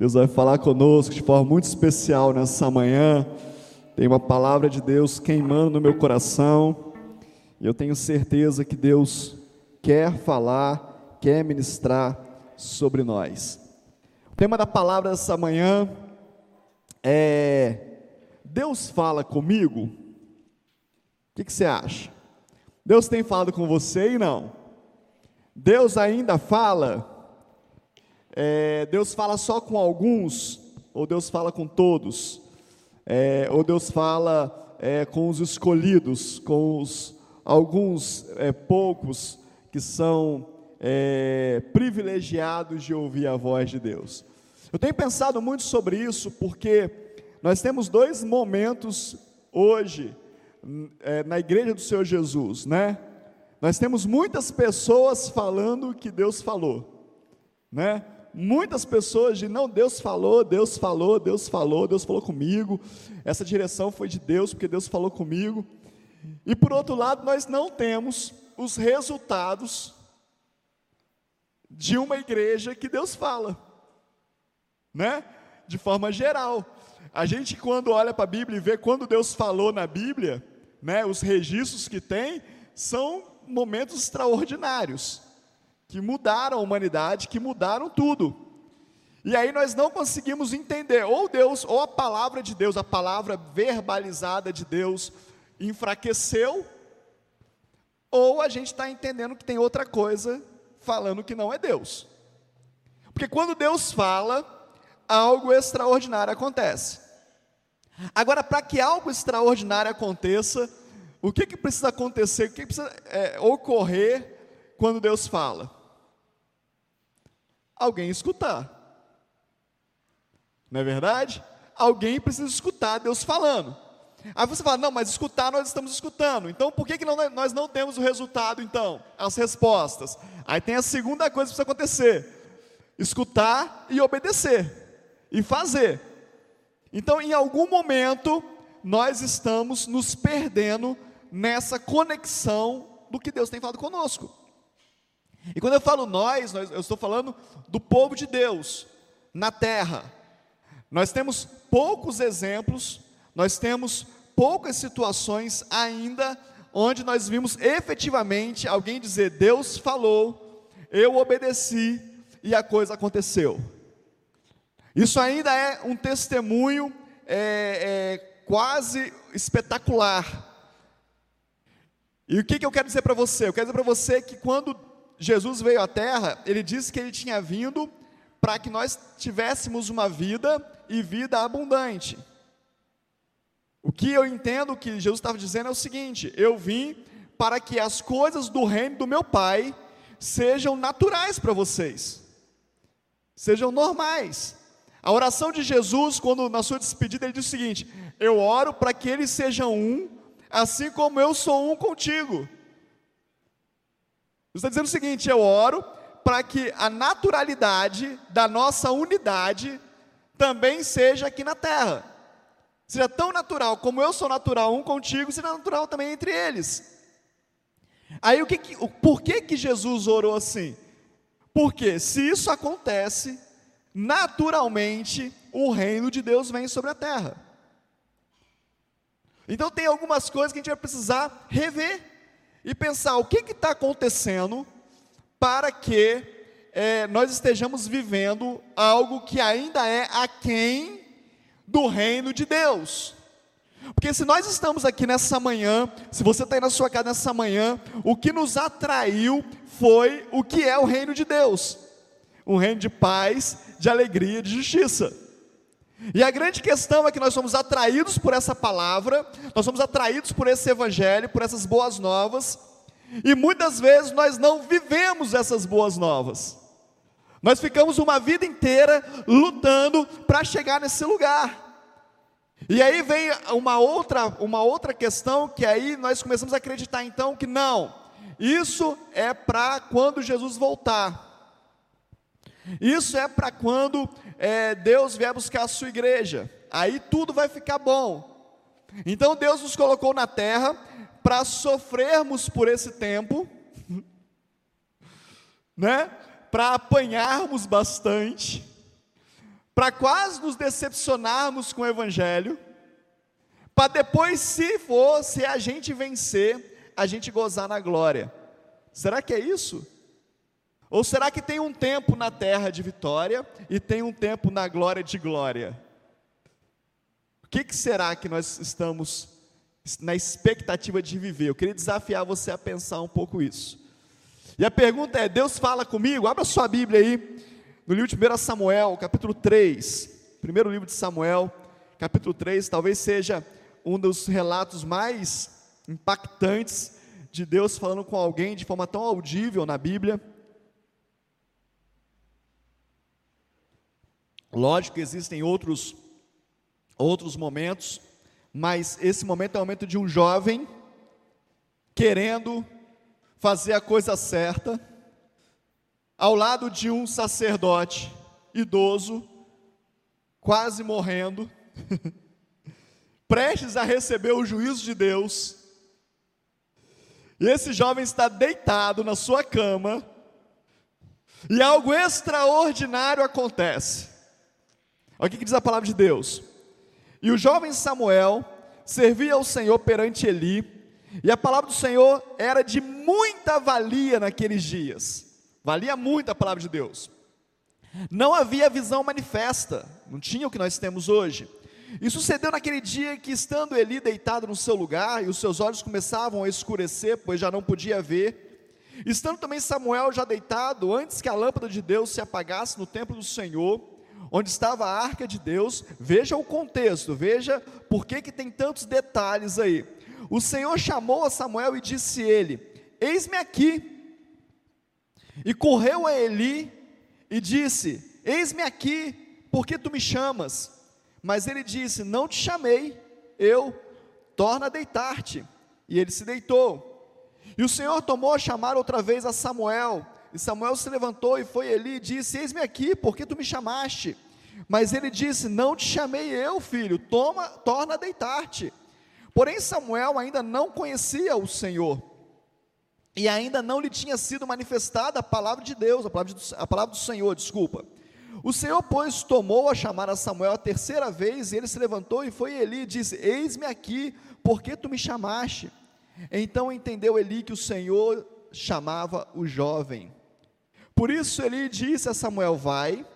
Deus vai falar conosco de forma muito especial nessa manhã. Tem uma palavra de Deus queimando no meu coração. E eu tenho certeza que Deus quer falar, quer ministrar sobre nós. O tema da palavra dessa manhã é Deus fala comigo? O que, que você acha? Deus tem falado com você e não? Deus ainda fala? É, Deus fala só com alguns? Ou Deus fala com todos? É, ou Deus fala é, com os escolhidos, com os alguns é, poucos que são é, privilegiados de ouvir a voz de Deus? Eu tenho pensado muito sobre isso porque nós temos dois momentos hoje é, na igreja do Senhor Jesus, né? Nós temos muitas pessoas falando que Deus falou, né? Muitas pessoas de não, Deus falou, Deus falou, Deus falou, Deus falou comigo. Essa direção foi de Deus, porque Deus falou comigo. E por outro lado, nós não temos os resultados de uma igreja que Deus fala, né? De forma geral. A gente, quando olha para a Bíblia e vê quando Deus falou na Bíblia, né, os registros que tem, são momentos extraordinários, que mudaram a humanidade, que mudaram tudo. E aí nós não conseguimos entender, ou Deus, ou a palavra de Deus, a palavra verbalizada de Deus, enfraqueceu, ou a gente está entendendo que tem outra coisa falando que não é Deus. Porque quando Deus fala, algo extraordinário acontece. Agora, para que algo extraordinário aconteça, o que, que precisa acontecer, o que, que precisa é, ocorrer quando Deus fala? Alguém escutar. Não é verdade? Alguém precisa escutar Deus falando. Aí você fala, não, mas escutar nós estamos escutando. Então por que, que não, nós não temos o resultado, então? As respostas. Aí tem a segunda coisa que precisa acontecer: escutar e obedecer e fazer. Então, em algum momento, nós estamos nos perdendo nessa conexão do que Deus tem falado conosco. E quando eu falo nós, eu estou falando do povo de Deus na terra. Nós temos poucos exemplos, nós temos poucas situações ainda onde nós vimos efetivamente alguém dizer: Deus falou, eu obedeci e a coisa aconteceu. Isso ainda é um testemunho é, é, quase espetacular. E o que, que eu quero dizer para você? Eu quero dizer para você que quando Jesus veio à Terra, ele disse que ele tinha vindo para que nós tivéssemos uma vida e vida abundante. O que eu entendo que Jesus estava dizendo é o seguinte: eu vim para que as coisas do reino do meu Pai sejam naturais para vocês, sejam normais. A oração de Jesus, quando na sua despedida, ele diz o seguinte: Eu oro para que eles sejam um, assim como eu sou um contigo. Está dizendo o seguinte: Eu oro para que a naturalidade da nossa unidade também seja aqui na terra. Seja tão natural como eu sou natural um contigo, seja natural também entre eles. Aí o que, que por que, que Jesus orou assim? Porque se isso acontece, naturalmente o reino de Deus vem sobre a terra. Então tem algumas coisas que a gente vai precisar rever e pensar o que está acontecendo para que é, nós estejamos vivendo algo que ainda é aquém do reino de Deus. Porque se nós estamos aqui nessa manhã, se você está aí na sua casa nessa manhã, o que nos atraiu foi o que é o reino de Deus um reino de paz, de alegria, de justiça. E a grande questão é que nós somos atraídos por essa palavra, nós somos atraídos por esse evangelho, por essas boas novas, e muitas vezes nós não vivemos essas boas novas. Nós ficamos uma vida inteira lutando para chegar nesse lugar. E aí vem uma outra, uma outra questão que aí nós começamos a acreditar então que não, isso é para quando Jesus voltar. Isso é para quando é, Deus vier buscar a sua igreja. Aí tudo vai ficar bom. Então Deus nos colocou na terra para sofrermos por esse tempo, né? Para apanharmos bastante, para quase nos decepcionarmos com o Evangelho, para depois, se for, se a gente vencer, a gente gozar na glória. Será que é isso? Ou será que tem um tempo na terra de vitória e tem um tempo na glória de glória? O que, que será que nós estamos na expectativa de viver? Eu queria desafiar você a pensar um pouco isso. E a pergunta é: Deus fala comigo? Abra sua Bíblia aí, no livro de 1 Samuel, capítulo 3. Primeiro livro de Samuel, capítulo 3, talvez seja um dos relatos mais impactantes de Deus falando com alguém de forma tão audível na Bíblia. Lógico que existem outros outros momentos, mas esse momento é o momento de um jovem querendo fazer a coisa certa, ao lado de um sacerdote idoso, quase morrendo, prestes a receber o juízo de Deus, e esse jovem está deitado na sua cama, e algo extraordinário acontece. Olha o que diz a palavra de Deus. E o jovem Samuel servia ao Senhor perante Eli, e a palavra do Senhor era de muita valia naqueles dias. Valia muito a palavra de Deus. Não havia visão manifesta, não tinha o que nós temos hoje. E sucedeu naquele dia que, estando Eli deitado no seu lugar, e os seus olhos começavam a escurecer, pois já não podia ver, estando também Samuel já deitado, antes que a lâmpada de Deus se apagasse no templo do Senhor, onde estava a arca de Deus, veja o contexto, veja por que, que tem tantos detalhes aí. O Senhor chamou a Samuel e disse ele: Eis-me aqui. E correu a Eli e disse: Eis-me aqui, por que tu me chamas? Mas ele disse: Não te chamei, eu, torna a deitar-te. E ele se deitou. E o Senhor tomou a chamar outra vez a Samuel, e Samuel se levantou e foi ali e disse: Eis-me aqui, porque tu me chamaste? Mas ele disse: Não te chamei eu, filho, toma, torna a deitar-te. Porém, Samuel ainda não conhecia o Senhor, e ainda não lhe tinha sido manifestada a palavra de Deus, a palavra, do, a palavra do Senhor, desculpa. O Senhor, pois, tomou a chamar a Samuel a terceira vez, e ele se levantou e foi Eli e disse: Eis-me aqui, porque tu me chamaste? Então entendeu Eli que o Senhor chamava o jovem. Por isso ele disse a Samuel: Vai,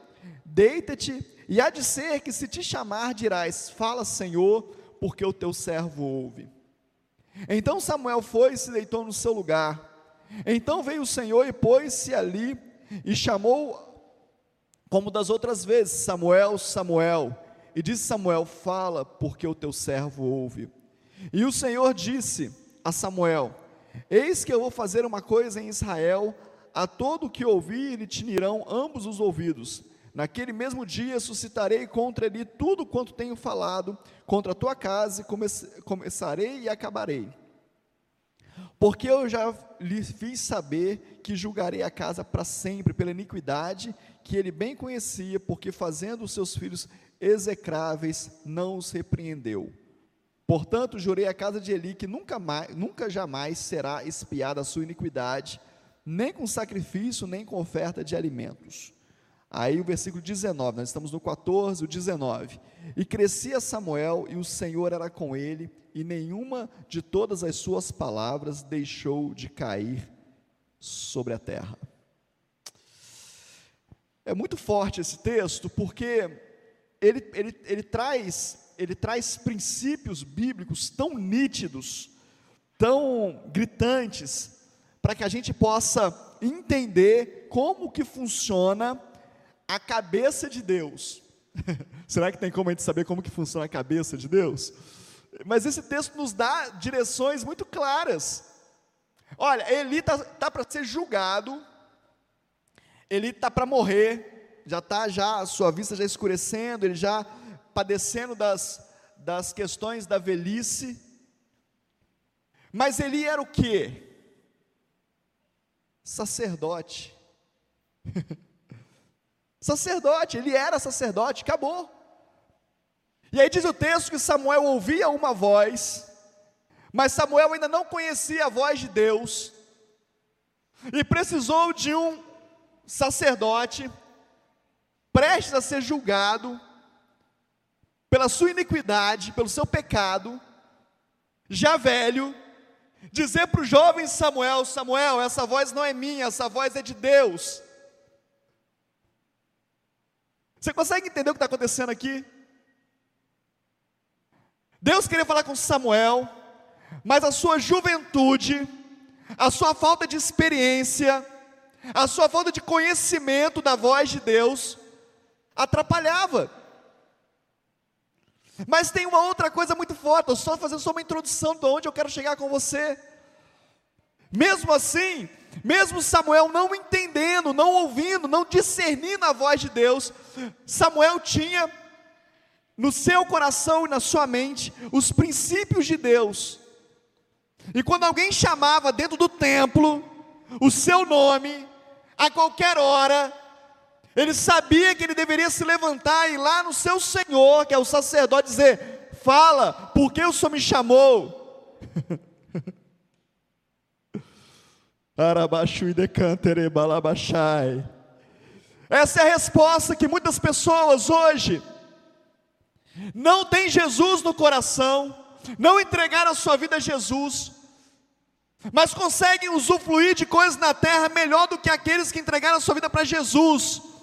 deita-te, e há de ser que se te chamar, dirás: Fala, Senhor, porque o teu servo ouve. Então Samuel foi e se deitou no seu lugar. Então veio o Senhor e pôs-se ali e chamou, como das outras vezes, Samuel, Samuel. E disse Samuel: Fala, porque o teu servo ouve. E o Senhor disse a Samuel: Eis que eu vou fazer uma coisa em Israel a todo que ouvir lhe tinirão ambos os ouvidos. Naquele mesmo dia suscitarei contra ele tudo quanto tenho falado, contra a tua casa, e come começarei e acabarei. Porque eu já lhe fiz saber que julgarei a casa para sempre pela iniquidade que ele bem conhecia, porque fazendo os seus filhos execráveis não os repreendeu. Portanto, jurei a casa de Eli que nunca, mais, nunca jamais será espiada a sua iniquidade, nem com sacrifício, nem com oferta de alimentos. Aí o versículo 19, nós estamos no 14, o 19. E crescia Samuel, e o Senhor era com ele, e nenhuma de todas as suas palavras deixou de cair sobre a terra. É muito forte esse texto, porque ele, ele, ele, traz, ele traz princípios bíblicos tão nítidos, tão gritantes, para que a gente possa entender como que funciona a cabeça de Deus. Será que tem como a gente saber como que funciona a cabeça de Deus? Mas esse texto nos dá direções muito claras. Olha, Eli está tá para ser julgado, Eli está para morrer, já está já a sua vista já escurecendo, ele já padecendo das, das questões da velhice. Mas Eli era o quê? Sacerdote. sacerdote, ele era sacerdote, acabou. E aí diz o texto que Samuel ouvia uma voz, mas Samuel ainda não conhecia a voz de Deus, e precisou de um sacerdote prestes a ser julgado pela sua iniquidade, pelo seu pecado, já velho, dizer para o jovem Samuel: Samuel, essa voz não é minha, essa voz é de Deus. Você consegue entender o que está acontecendo aqui? Deus queria falar com Samuel, mas a sua juventude, a sua falta de experiência, a sua falta de conhecimento da voz de Deus, atrapalhava. Mas tem uma outra coisa muito forte, eu só fazendo só uma introdução de onde eu quero chegar com você. Mesmo assim, mesmo Samuel não entendendo, não ouvindo, não discernindo a voz de Deus, Samuel tinha no seu coração e na sua mente os princípios de Deus. E quando alguém chamava dentro do templo o seu nome, a qualquer hora, ele sabia que ele deveria se levantar e ir lá no seu Senhor, que é o sacerdote, dizer: Fala, porque o Senhor me chamou? Essa é a resposta que muitas pessoas hoje não têm Jesus no coração, não entregaram a sua vida a Jesus, mas conseguem usufruir de coisas na terra melhor do que aqueles que entregaram a sua vida para Jesus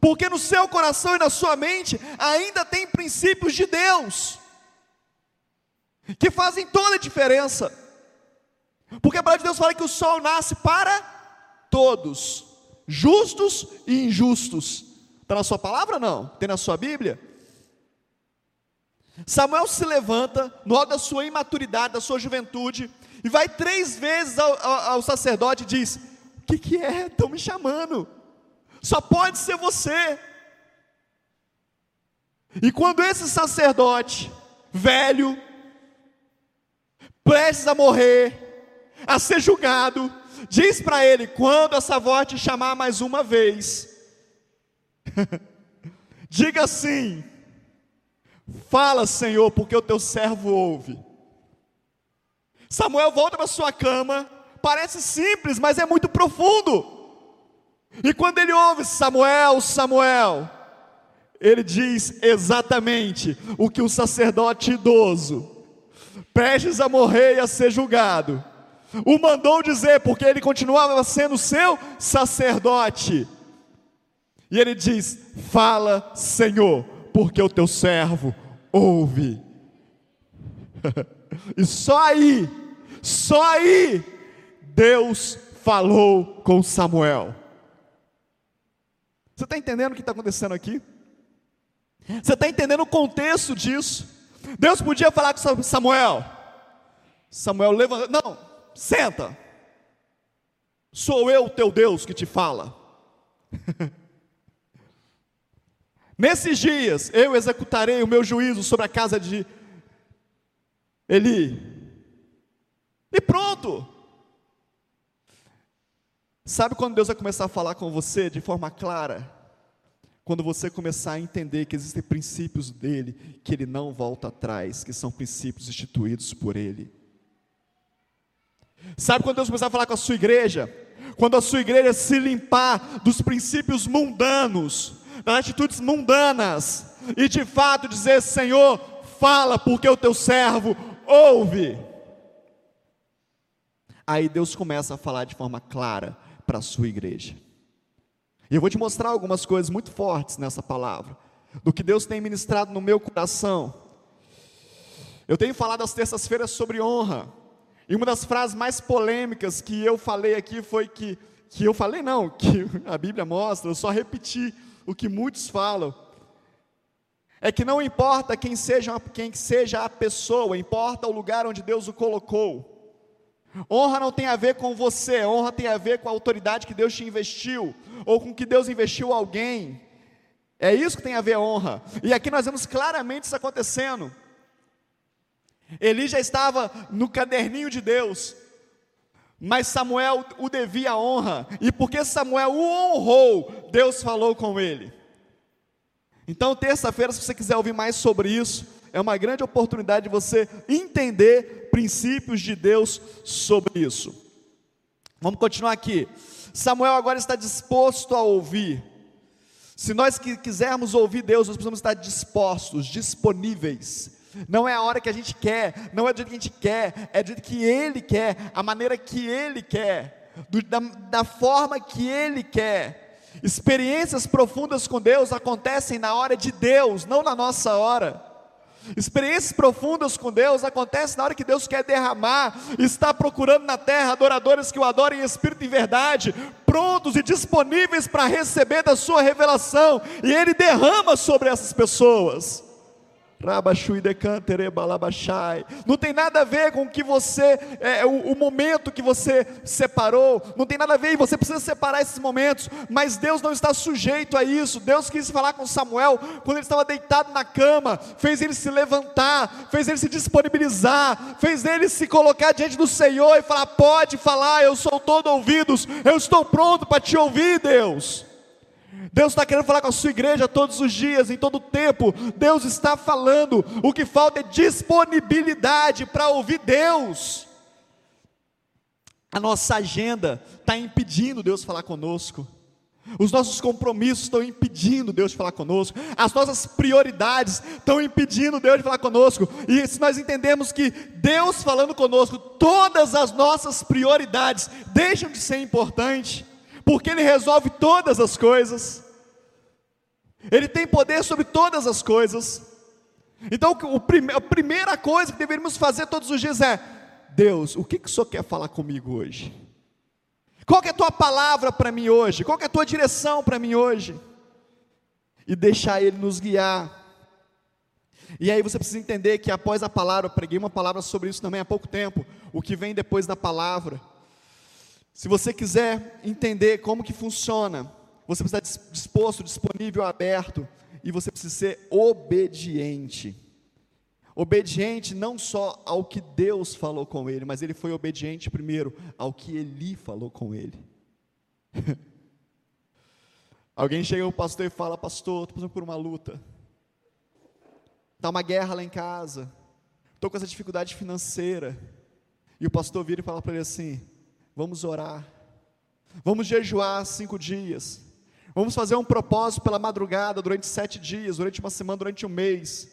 porque no seu coração e na sua mente ainda tem princípios de Deus, que fazem toda a diferença, porque a palavra de Deus fala que o sol nasce para todos, justos e injustos, está na sua palavra não? Tem na sua Bíblia? Samuel se levanta, no alto da sua imaturidade, da sua juventude, e vai três vezes ao, ao, ao sacerdote e diz: O que, que é? Estão me chamando. Só pode ser você. E quando esse sacerdote, velho, prestes a morrer, a ser julgado, diz para ele: quando essa voz te chamar mais uma vez, diga assim: fala, Senhor, porque o teu servo ouve. Samuel volta para sua cama, parece simples, mas é muito profundo. E quando ele ouve Samuel, Samuel, ele diz exatamente o que o sacerdote idoso, prestes a morrer e a ser julgado, o mandou dizer, porque ele continuava sendo seu sacerdote. E ele diz: Fala, Senhor, porque o teu servo ouve. e só aí, só aí, Deus falou com Samuel. Você está entendendo o que está acontecendo aqui? Você está entendendo o contexto disso? Deus podia falar com Samuel. Samuel levanta, não, senta. Sou eu, teu Deus, que te fala. Nesses dias eu executarei o meu juízo sobre a casa de Eli. E pronto. Sabe quando Deus vai começar a falar com você de forma clara? Quando você começar a entender que existem princípios dele, que ele não volta atrás, que são princípios instituídos por ele. Sabe quando Deus começar a falar com a sua igreja? Quando a sua igreja se limpar dos princípios mundanos, das atitudes mundanas, e de fato dizer: Senhor, fala, porque o teu servo ouve. Aí Deus começa a falar de forma clara para a sua igreja. E eu vou te mostrar algumas coisas muito fortes nessa palavra, do que Deus tem ministrado no meu coração. Eu tenho falado às terças-feiras sobre honra, e uma das frases mais polêmicas que eu falei aqui foi que, que eu falei não, que a Bíblia mostra, eu só repeti o que muitos falam, é que não importa quem seja, quem seja a pessoa, importa o lugar onde Deus o colocou. Honra não tem a ver com você, honra tem a ver com a autoridade que Deus te investiu, ou com que Deus investiu alguém. É isso que tem a ver honra. E aqui nós vemos claramente isso acontecendo. Eli já estava no caderninho de Deus, mas Samuel o devia honra, e porque Samuel o honrou, Deus falou com ele. Então, terça-feira, se você quiser ouvir mais sobre isso, é uma grande oportunidade de você entender princípios de Deus sobre isso. Vamos continuar aqui. Samuel agora está disposto a ouvir. Se nós quisermos ouvir Deus, nós precisamos estar dispostos, disponíveis. Não é a hora que a gente quer, não é do jeito que a gente quer, é do jeito que Ele quer, a maneira que Ele quer, do, da, da forma que Ele quer. Experiências profundas com Deus acontecem na hora de Deus, não na nossa hora. Experiências profundas com Deus acontecem na hora que Deus quer derramar, está procurando na terra adoradores que o adorem em espírito e verdade, prontos e disponíveis para receber da sua revelação, e Ele derrama sobre essas pessoas. Não tem nada a ver com que você, é, o, o, momento que você separou, não tem nada a ver, e você precisa separar esses momentos, mas Deus não está sujeito a isso. Deus quis falar com Samuel quando ele estava deitado na cama, fez ele se levantar, fez ele se disponibilizar, fez ele se colocar diante do Senhor e falar: Pode falar, eu sou todo ouvidos, eu estou pronto para te ouvir, Deus. Deus está querendo falar com a sua igreja todos os dias, em todo o tempo. Deus está falando. O que falta é disponibilidade para ouvir Deus. A nossa agenda está impedindo Deus falar conosco. Os nossos compromissos estão impedindo Deus de falar conosco. As nossas prioridades estão impedindo Deus de falar conosco. E se nós entendemos que Deus falando conosco, todas as nossas prioridades deixam de ser importantes porque Ele resolve todas as coisas, Ele tem poder sobre todas as coisas. Então, a primeira coisa que deveríamos fazer todos os dias é: Deus, o que, que o Senhor quer falar comigo hoje? Qual é a tua palavra para mim hoje? Qual é a tua direção para mim hoje? E deixar Ele nos guiar. E aí você precisa entender que após a palavra, eu preguei uma palavra sobre isso também há pouco tempo, o que vem depois da palavra. Se você quiser entender como que funciona, você precisa estar disposto, disponível, aberto, e você precisa ser obediente. Obediente não só ao que Deus falou com ele, mas ele foi obediente primeiro ao que Eli falou com ele. Alguém chega ao pastor e fala: Pastor, estou passando por uma luta, está uma guerra lá em casa, estou com essa dificuldade financeira. E o pastor vira e fala para ele assim: Vamos orar. Vamos jejuar cinco dias. Vamos fazer um propósito pela madrugada durante sete dias, durante uma semana, durante um mês.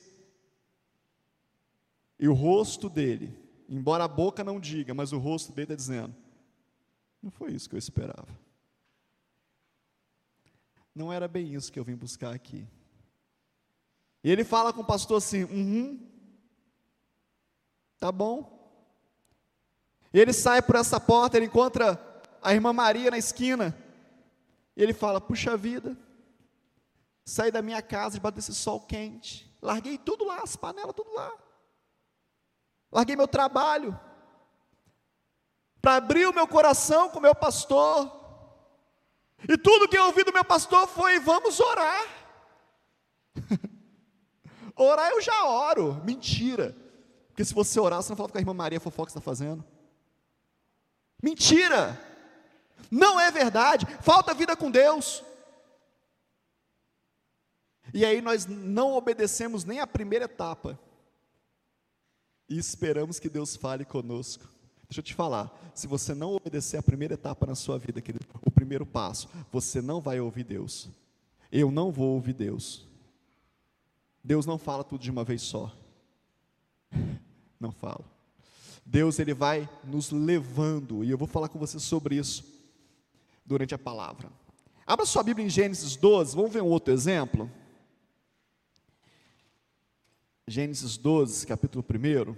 E o rosto dele, embora a boca não diga, mas o rosto dele está dizendo: Não foi isso que eu esperava. Não era bem isso que eu vim buscar aqui. E ele fala com o pastor assim: Uhum, tá bom, e ele sai por essa porta, ele encontra a irmã Maria na esquina. E ele fala: Puxa vida, saí da minha casa debaixo desse sol quente, larguei tudo lá, as panelas, tudo lá. Larguei meu trabalho para abrir o meu coração com o meu pastor. E tudo que eu ouvi do meu pastor foi: vamos orar. orar eu já oro. Mentira. Porque se você orar, você não fala com a irmã Maria fofoca que está fazendo. Mentira! Não é verdade, falta vida com Deus. E aí nós não obedecemos nem a primeira etapa. E esperamos que Deus fale conosco. Deixa eu te falar, se você não obedecer a primeira etapa na sua vida, querido, o primeiro passo, você não vai ouvir Deus. Eu não vou ouvir Deus. Deus não fala tudo de uma vez só. Não fala. Deus ele vai nos levando, e eu vou falar com você sobre isso durante a palavra. Abra sua Bíblia em Gênesis 12, vamos ver um outro exemplo. Gênesis 12, capítulo 1.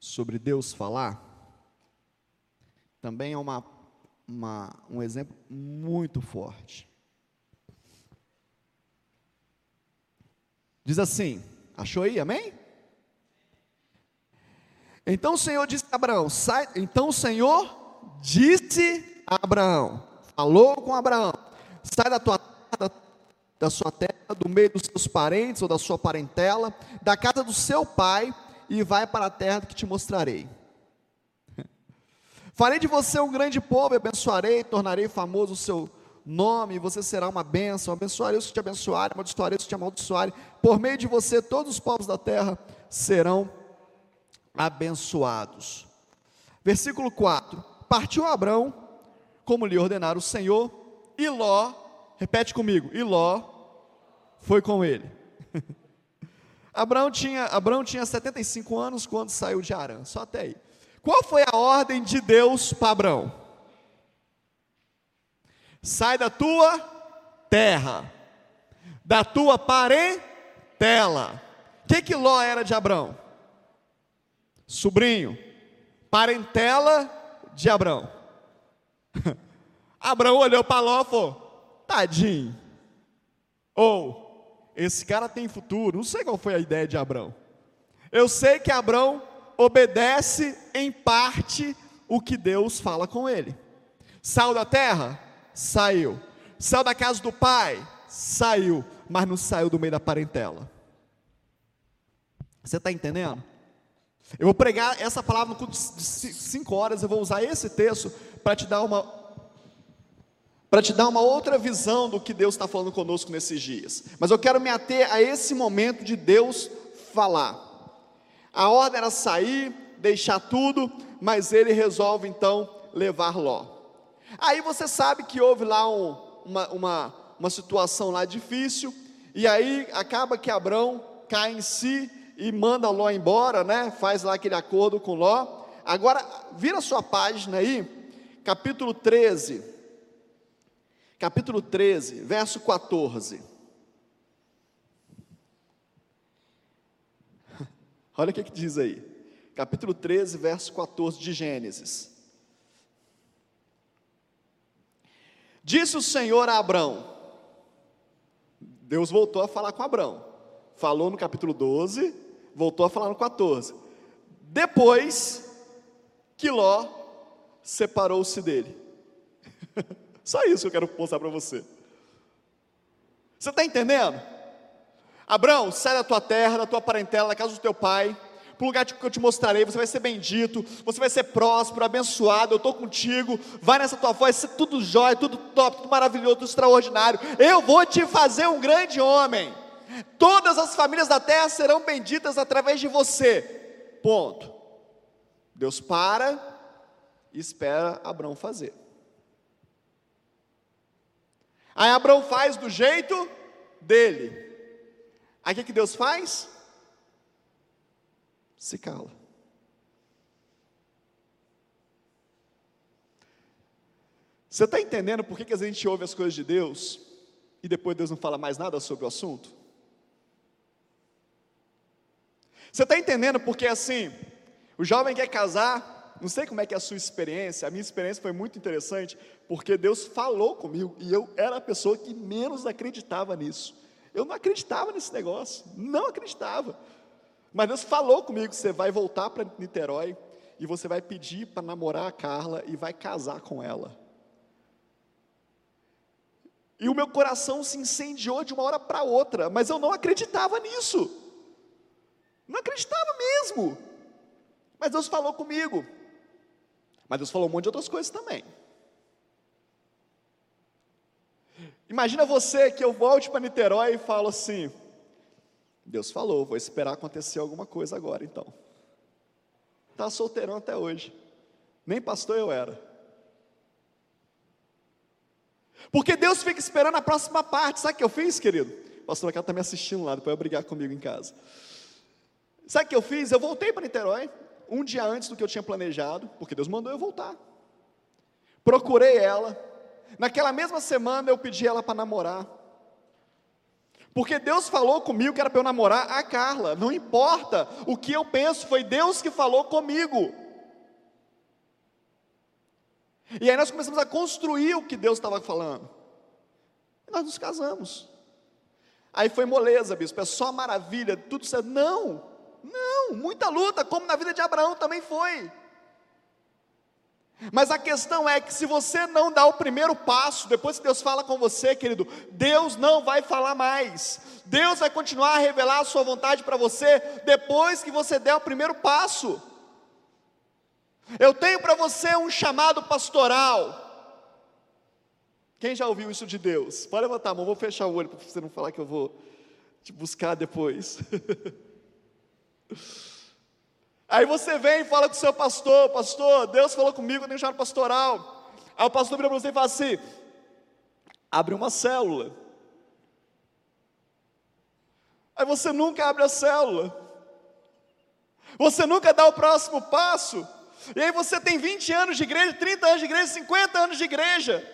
Sobre Deus falar. Também é uma, uma, um exemplo muito forte. Diz assim: Achou aí, amém? Então o Senhor disse a Abraão: sai, então o Senhor disse a Abraão, falou com Abraão: sai da tua terra, da sua terra, do meio dos seus parentes ou da sua parentela, da casa do seu pai, e vai para a terra que te mostrarei. Farei de você um grande povo, abençoarei, tornarei famoso o seu nome, você será uma bênção. Abençoarei os que te abençoarem, amaldiçoarei os que te amaldiçoarem. Por meio de você, todos os povos da terra serão abençoados. Versículo 4: Partiu Abraão como lhe ordenara o Senhor, e Ló, repete comigo, e Ló foi com ele. Abraão tinha, Abraão tinha 75 anos quando saiu de Arã, só até aí. Qual foi a ordem de Deus para Abraão? Sai da tua terra, da tua parentela. O que, que Ló era de Abraão? Sobrinho, parentela de Abraão. Abraão olhou para Ló e falou: tadinho. Ou, esse cara tem futuro. Não sei qual foi a ideia de Abraão. Eu sei que Abraão obedece em parte o que Deus fala com ele. Saiu da terra? Saiu. Saiu da casa do pai? Saiu. Mas não saiu do meio da parentela. Você está entendendo? Eu vou pregar essa palavra no culto de cinco horas, eu vou usar esse texto para te dar uma para te dar uma outra visão do que Deus está falando conosco nesses dias. Mas eu quero me ater a esse momento de Deus falar. A ordem era sair, deixar tudo, mas ele resolve então levar Ló. Aí você sabe que houve lá um, uma, uma, uma situação lá difícil, e aí acaba que Abrão cai em si e manda Ló embora, né? Faz lá aquele acordo com Ló. Agora, vira sua página aí, capítulo 13. Capítulo 13, verso 14. Olha o que, que diz aí. Capítulo 13, verso 14 de Gênesis. Disse o Senhor a Abrão. Deus voltou a falar com Abrão. Falou no capítulo 12, voltou a falar no 14. Depois que Ló separou-se dele. Só isso que eu quero mostrar para você. Você está entendendo? Abraão, sai da tua terra, da tua parentela, da casa do teu pai, para o lugar que eu te mostrarei, você vai ser bendito, você vai ser próspero, abençoado, eu estou contigo, vai nessa tua voz, ser tudo jóia, tudo top, tudo maravilhoso, tudo extraordinário, eu vou te fazer um grande homem. Todas as famílias da terra serão benditas através de você. Ponto. Deus para e espera Abraão fazer. Aí Abraão faz do jeito dele. Aí o que, que Deus faz? Se cala. Você está entendendo por que, que a gente ouve as coisas de Deus e depois Deus não fala mais nada sobre o assunto? Você está entendendo porque assim, o jovem quer casar, não sei como é que é a sua experiência, a minha experiência foi muito interessante, porque Deus falou comigo e eu era a pessoa que menos acreditava nisso. Eu não acreditava nesse negócio, não acreditava. Mas Deus falou comigo você vai voltar para Niterói e você vai pedir para namorar a Carla e vai casar com ela. E o meu coração se incendiou de uma hora para outra, mas eu não acreditava nisso. Não acreditava mesmo. Mas Deus falou comigo. Mas Deus falou um monte de outras coisas também. Imagina você que eu volte para Niterói e falo assim: Deus falou, vou esperar acontecer alguma coisa agora então. Está solteirão até hoje. Nem pastor eu era. Porque Deus fica esperando a próxima parte. Sabe o que eu fiz, querido? O pastor aqui está me assistindo lá, depois vai brigar comigo em casa. Sabe o que eu fiz? Eu voltei para Niterói, um dia antes do que eu tinha planejado, porque Deus mandou eu voltar. Procurei ela. Naquela mesma semana eu pedi ela para namorar. Porque Deus falou comigo que era para eu namorar a Carla. Não importa o que eu penso, foi Deus que falou comigo. E aí nós começamos a construir o que Deus estava falando. E nós nos casamos. Aí foi moleza, bispo, é só maravilha, tudo certo. Não! Não, muita luta, como na vida de Abraão também foi. Mas a questão é que se você não dá o primeiro passo, depois que Deus fala com você, querido, Deus não vai falar mais. Deus vai continuar a revelar a sua vontade para você depois que você der o primeiro passo. Eu tenho para você um chamado pastoral. Quem já ouviu isso de Deus? Pode levantar a mão, vou fechar o olho para você não falar que eu vou te buscar depois. Aí você vem e fala com o seu pastor, pastor, Deus falou comigo, eu tenho pastoral. Aí o pastor vira para você e fala assim: abre uma célula. Aí você nunca abre a célula. Você nunca dá o próximo passo. E aí você tem 20 anos de igreja, 30 anos de igreja, 50 anos de igreja.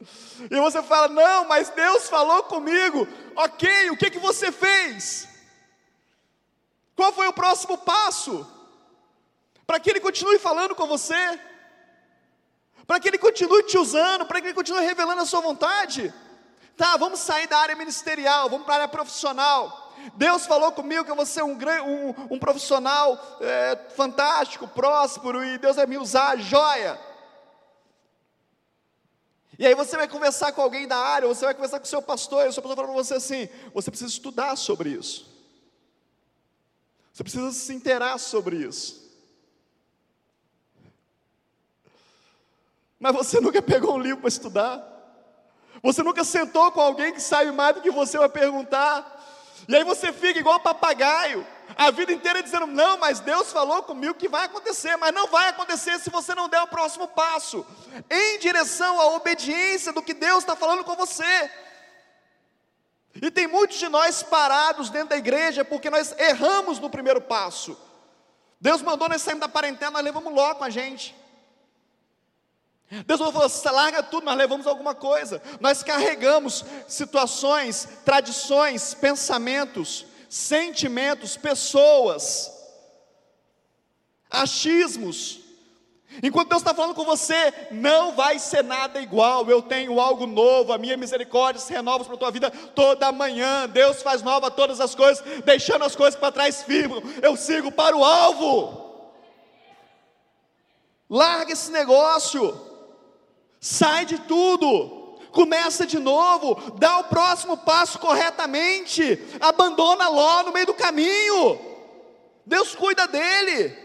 De. E você fala: Não, mas Deus falou comigo. Ok, o que, que você fez? Qual foi o próximo passo? Para que Ele continue falando com você? Para que Ele continue te usando? Para que Ele continue revelando a sua vontade? Tá, vamos sair da área ministerial, vamos para a área profissional. Deus falou comigo que eu vou ser um, um, um profissional é, fantástico, próspero, e Deus vai me usar, joia. E aí você vai conversar com alguém da área, você vai conversar com o seu pastor, e o seu pastor fala para você assim: você precisa estudar sobre isso. Você precisa se inteirar sobre isso. Mas você nunca pegou um livro para estudar. Você nunca sentou com alguém que sabe mais do que você vai perguntar. E aí você fica igual papagaio, a vida inteira dizendo: Não, mas Deus falou comigo que vai acontecer, mas não vai acontecer se você não der o próximo passo, em direção à obediência do que Deus está falando com você. E tem muitos de nós parados dentro da igreja porque nós erramos no primeiro passo. Deus mandou nós sairmos da parentela, nós levamos logo com a gente. Deus falou: larga tudo, nós levamos alguma coisa. Nós carregamos situações, tradições, pensamentos, sentimentos, pessoas, achismos. Enquanto Deus está falando com você, não vai ser nada igual. Eu tenho algo novo, a minha misericórdia se renova para a tua vida toda manhã. Deus faz nova todas as coisas, deixando as coisas para trás firme. Eu sigo para o alvo. Larga esse negócio. Sai de tudo, começa de novo, dá o próximo passo corretamente, abandona Ló no meio do caminho. Deus cuida dele.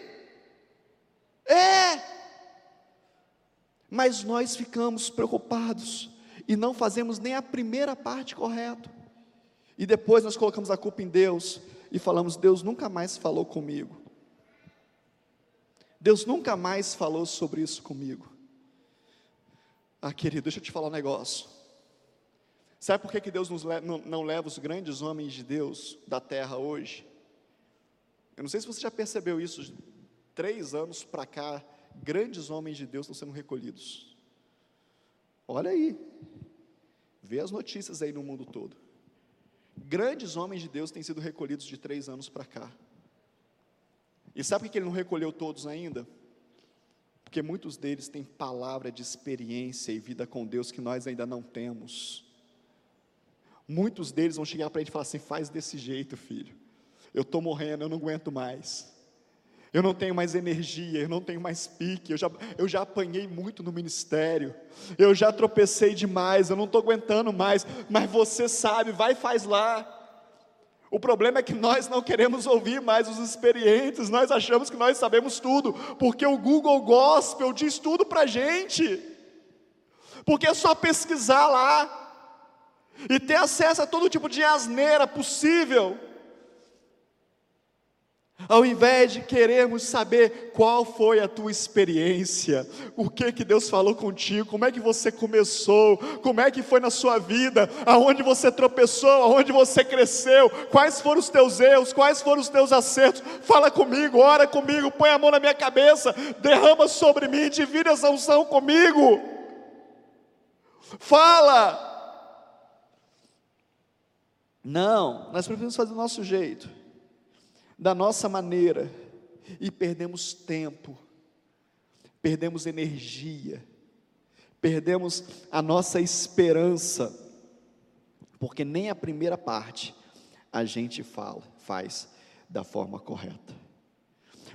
É. Mas nós ficamos preocupados e não fazemos nem a primeira parte correta. E depois nós colocamos a culpa em Deus e falamos: Deus nunca mais falou comigo. Deus nunca mais falou sobre isso comigo. Ah, querido, deixa eu te falar um negócio. Sabe por que, que Deus le não, não leva os grandes homens de Deus da terra hoje? Eu não sei se você já percebeu isso, três anos para cá, grandes homens de Deus estão sendo recolhidos. Olha aí, vê as notícias aí no mundo todo. Grandes homens de Deus têm sido recolhidos de três anos para cá. E sabe por que ele não recolheu todos ainda? porque muitos deles têm palavra de experiência e vida com Deus que nós ainda não temos. Muitos deles vão chegar para gente e falar assim: faz desse jeito, filho. Eu estou morrendo, eu não aguento mais. Eu não tenho mais energia, eu não tenho mais pique, eu já, eu já apanhei muito no ministério, eu já tropecei demais, eu não estou aguentando mais, mas você sabe, vai e faz lá. O problema é que nós não queremos ouvir mais os experientes, nós achamos que nós sabemos tudo, porque o Google Gospel diz tudo para a gente, porque é só pesquisar lá e ter acesso a todo tipo de asneira possível ao invés de querermos saber qual foi a tua experiência, o que que Deus falou contigo, como é que você começou, como é que foi na sua vida, aonde você tropeçou, aonde você cresceu, quais foram os teus erros, quais foram os teus acertos, fala comigo, ora comigo, põe a mão na minha cabeça, derrama sobre mim, divide essa unção comigo, fala, não, nós precisamos fazer do nosso jeito, da nossa maneira e perdemos tempo, perdemos energia, perdemos a nossa esperança, porque nem a primeira parte a gente fala, faz da forma correta.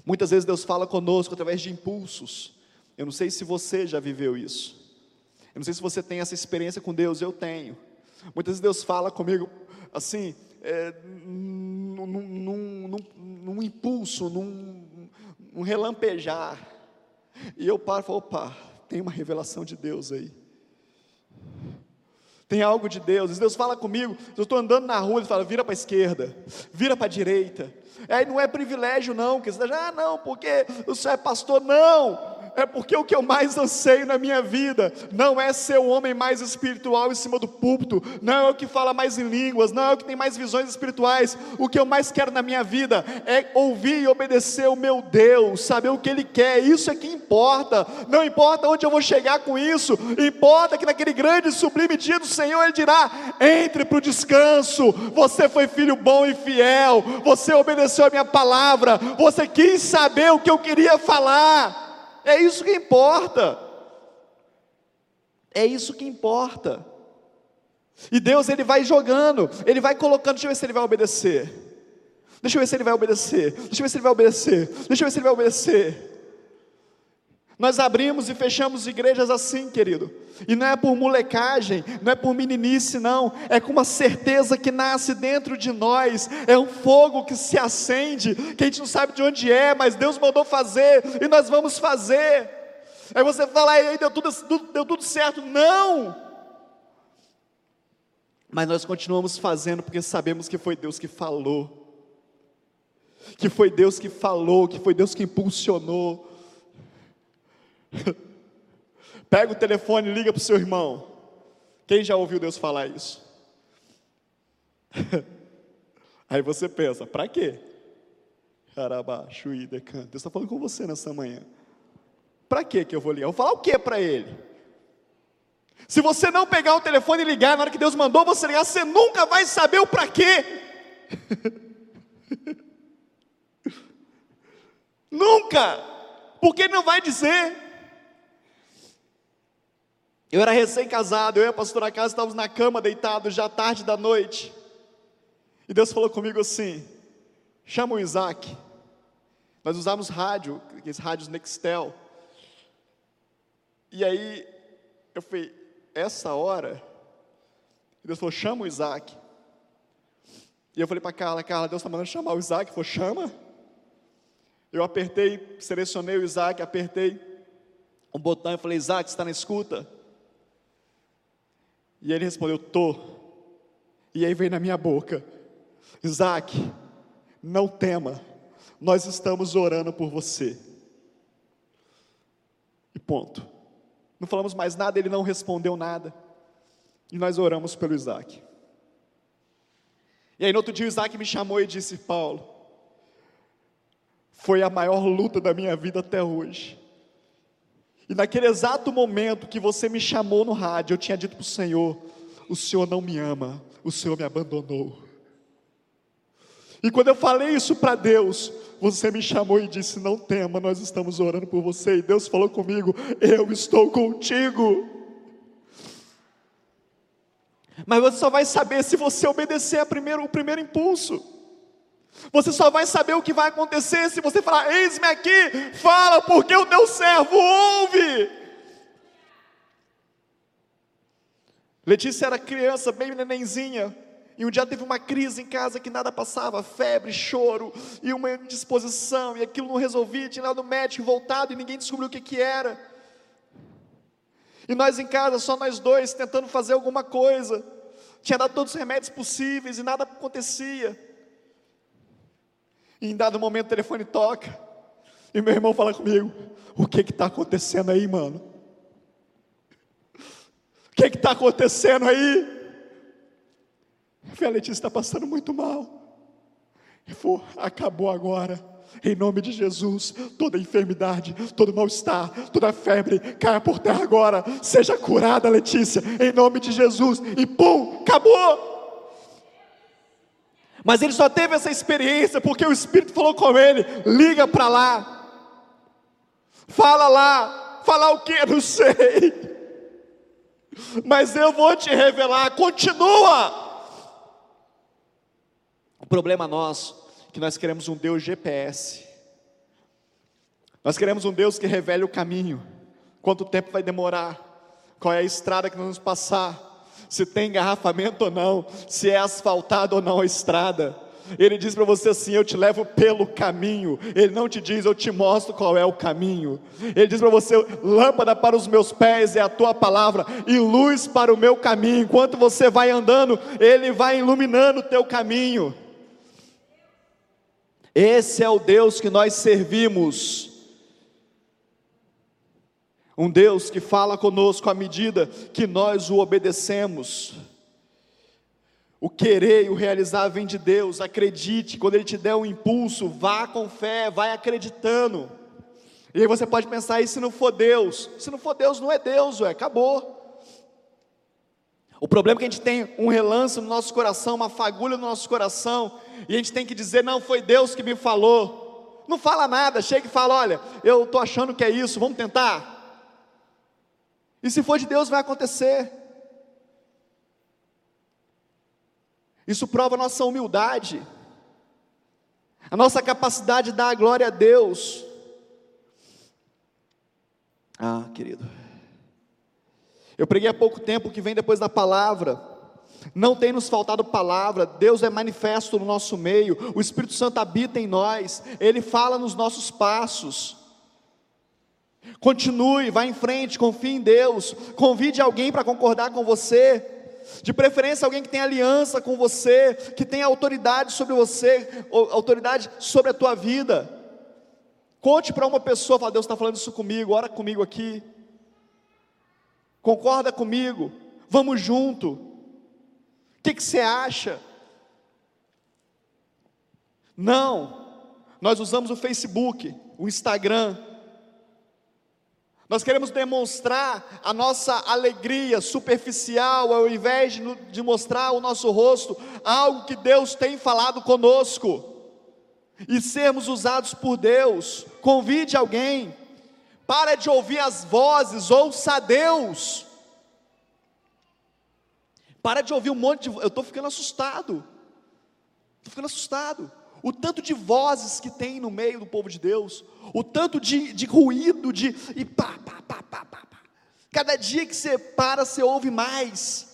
Muitas vezes Deus fala conosco através de impulsos. Eu não sei se você já viveu isso. Eu não sei se você tem essa experiência com Deus, eu tenho. Muitas vezes Deus fala comigo assim, é, num, num, num, impulso, num, num relampejar. E eu paro e falo, opa, tem uma revelação de Deus aí. Tem algo de Deus. Deus fala comigo. Eu estou andando na rua, Ele fala: vira para a esquerda, vira para a direita. Aí não é privilégio, não. Que você ah, não, porque o senhor é pastor. Não é porque o que eu mais anseio na minha vida não é ser o homem mais espiritual em cima do púlpito, não é o que fala mais em línguas, não é o que tem mais visões espirituais. O que eu mais quero na minha vida é ouvir e obedecer o meu Deus, saber o que Ele quer, isso é que importa. Não importa onde eu vou chegar com isso, importa que naquele grande e sublime dia do Senhor Ele dirá: entre para o descanso. Você foi filho bom e fiel, você obedeceu a minha palavra, você quis saber o que eu queria falar. É isso que importa. É isso que importa. E Deus ele vai jogando, ele vai colocando, deixa eu ver se ele vai obedecer. Deixa eu ver se ele vai obedecer. Deixa eu ver se ele vai obedecer. Deixa eu ver se ele vai obedecer. Nós abrimos e fechamos igrejas assim, querido. E não é por molecagem, não é por meninice, não. É com uma certeza que nasce dentro de nós. É um fogo que se acende, que a gente não sabe de onde é, mas Deus mandou fazer e nós vamos fazer. Aí você fala, aí deu tudo, deu tudo certo. Não! Mas nós continuamos fazendo porque sabemos que foi Deus que falou. Que foi Deus que falou, que foi Deus que impulsionou. Pega o telefone e liga para o seu irmão. Quem já ouviu Deus falar isso? Aí você pensa, para quê? Deus está falando com você nessa manhã. Para que que eu vou ligar? Eu vou falar o que para ele? Se você não pegar o telefone e ligar na hora que Deus mandou você ligar, você nunca vai saber o para quê. nunca! Porque ele não vai dizer. Eu era recém-casado, eu e a pastora casa estávamos na cama deitados já tarde da noite. E Deus falou comigo assim: chama o Isaac. Nós usamos rádio, aqueles rádios Nextel. E aí eu falei, essa hora, Deus falou, chama o Isaac. E eu falei para Carla, Carla, Deus está mandando chamar o Isaac. Falou, chama. Eu apertei, selecionei o Isaac, apertei um botão e falei, Isaac, está na escuta? E ele respondeu: Tô. E aí veio na minha boca: Isaac, não tema, nós estamos orando por você. E ponto. Não falamos mais nada, ele não respondeu nada. E nós oramos pelo Isaac. E aí no outro dia o Isaac me chamou e disse: Paulo, foi a maior luta da minha vida até hoje. E naquele exato momento que você me chamou no rádio, eu tinha dito para o Senhor: O Senhor não me ama, o Senhor me abandonou. E quando eu falei isso para Deus, você me chamou e disse: Não tema, nós estamos orando por você. E Deus falou comigo: Eu estou contigo. Mas você só vai saber se você obedecer primeiro, o primeiro impulso. Você só vai saber o que vai acontecer se você falar: Eis-me aqui, fala, porque o teu servo ouve. Letícia era criança, bem nenenzinha, e um dia teve uma crise em casa que nada passava, febre, choro, e uma indisposição, e aquilo não resolvia, tinha lá no médico voltado e ninguém descobriu o que, que era. E nós em casa, só nós dois, tentando fazer alguma coisa. Tinha dado todos os remédios possíveis e nada acontecia. E em dado momento o telefone toca. E meu irmão fala comigo: O que está acontecendo aí, mano? O que está acontecendo aí? Eu falei, a Letícia está passando muito mal. Ele falou: Acabou agora. Em nome de Jesus, toda enfermidade, todo mal-estar, toda febre, caia por terra agora. Seja curada, Letícia, em nome de Jesus. E pum, acabou. Mas ele só teve essa experiência porque o Espírito falou com ele: liga para lá, fala lá, falar o que? Não sei, mas eu vou te revelar. Continua. O problema nosso é que nós queremos um Deus GPS. Nós queremos um Deus que revele o caminho. Quanto tempo vai demorar? Qual é a estrada que nós vamos passar? Se tem engarrafamento ou não, se é asfaltado ou não a estrada. Ele diz para você assim: Eu te levo pelo caminho. Ele não te diz, Eu te mostro qual é o caminho. Ele diz para você: Lâmpada para os meus pés é a tua palavra, e luz para o meu caminho. Enquanto você vai andando, Ele vai iluminando o teu caminho. Esse é o Deus que nós servimos. Um Deus que fala conosco à medida que nós o obedecemos. O querer e o realizar vem de Deus, acredite, quando Ele te der um impulso, vá com fé, vai acreditando. E aí você pode pensar, e se não for Deus? Se não for Deus, não é Deus, ué, acabou. O problema é que a gente tem um relance no nosso coração, uma fagulha no nosso coração, e a gente tem que dizer, não, foi Deus que me falou. Não fala nada, chega e fala, olha, eu estou achando que é isso, vamos tentar. E se for de Deus, vai acontecer. Isso prova a nossa humildade, a nossa capacidade de dar a glória a Deus. Ah, querido, eu preguei há pouco tempo que vem depois da palavra. Não tem nos faltado palavra, Deus é manifesto no nosso meio, o Espírito Santo habita em nós, Ele fala nos nossos passos. Continue, vá em frente, confie em Deus, convide alguém para concordar com você, de preferência alguém que tem aliança com você, que tem autoridade sobre você, autoridade sobre a tua vida. Conte para uma pessoa, fala, Deus está falando isso comigo, ora comigo aqui. Concorda comigo, vamos junto. O que, que você acha? Não, nós usamos o Facebook, o Instagram, nós queremos demonstrar a nossa alegria superficial, ao invés de, mostrar o nosso rosto, algo que Deus tem falado conosco, e sermos usados por Deus. Convide alguém, para de ouvir as vozes, ouça Deus. Para de ouvir um monte de. Eu estou ficando assustado. Estou ficando assustado o tanto de vozes que tem no meio do povo de Deus, o tanto de, de ruído, de e pá, pá, pá, pá, pá, pá. Cada dia que você para, você ouve mais.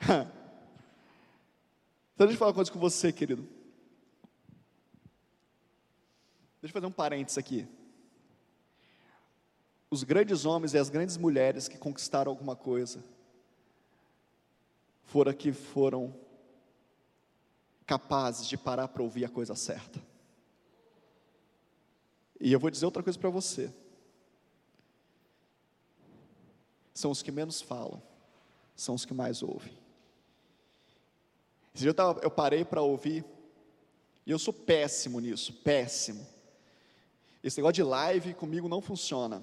então, deixa eu falar uma coisa com você, querido. Deixa eu fazer um parênteses aqui. Os grandes homens e as grandes mulheres que conquistaram alguma coisa foram que foram capazes de parar para ouvir a coisa certa. E eu vou dizer outra coisa para você. São os que menos falam, são os que mais ouvem. Esse dia eu, tava, eu parei para ouvir, e eu sou péssimo nisso, péssimo. Esse negócio de live comigo não funciona.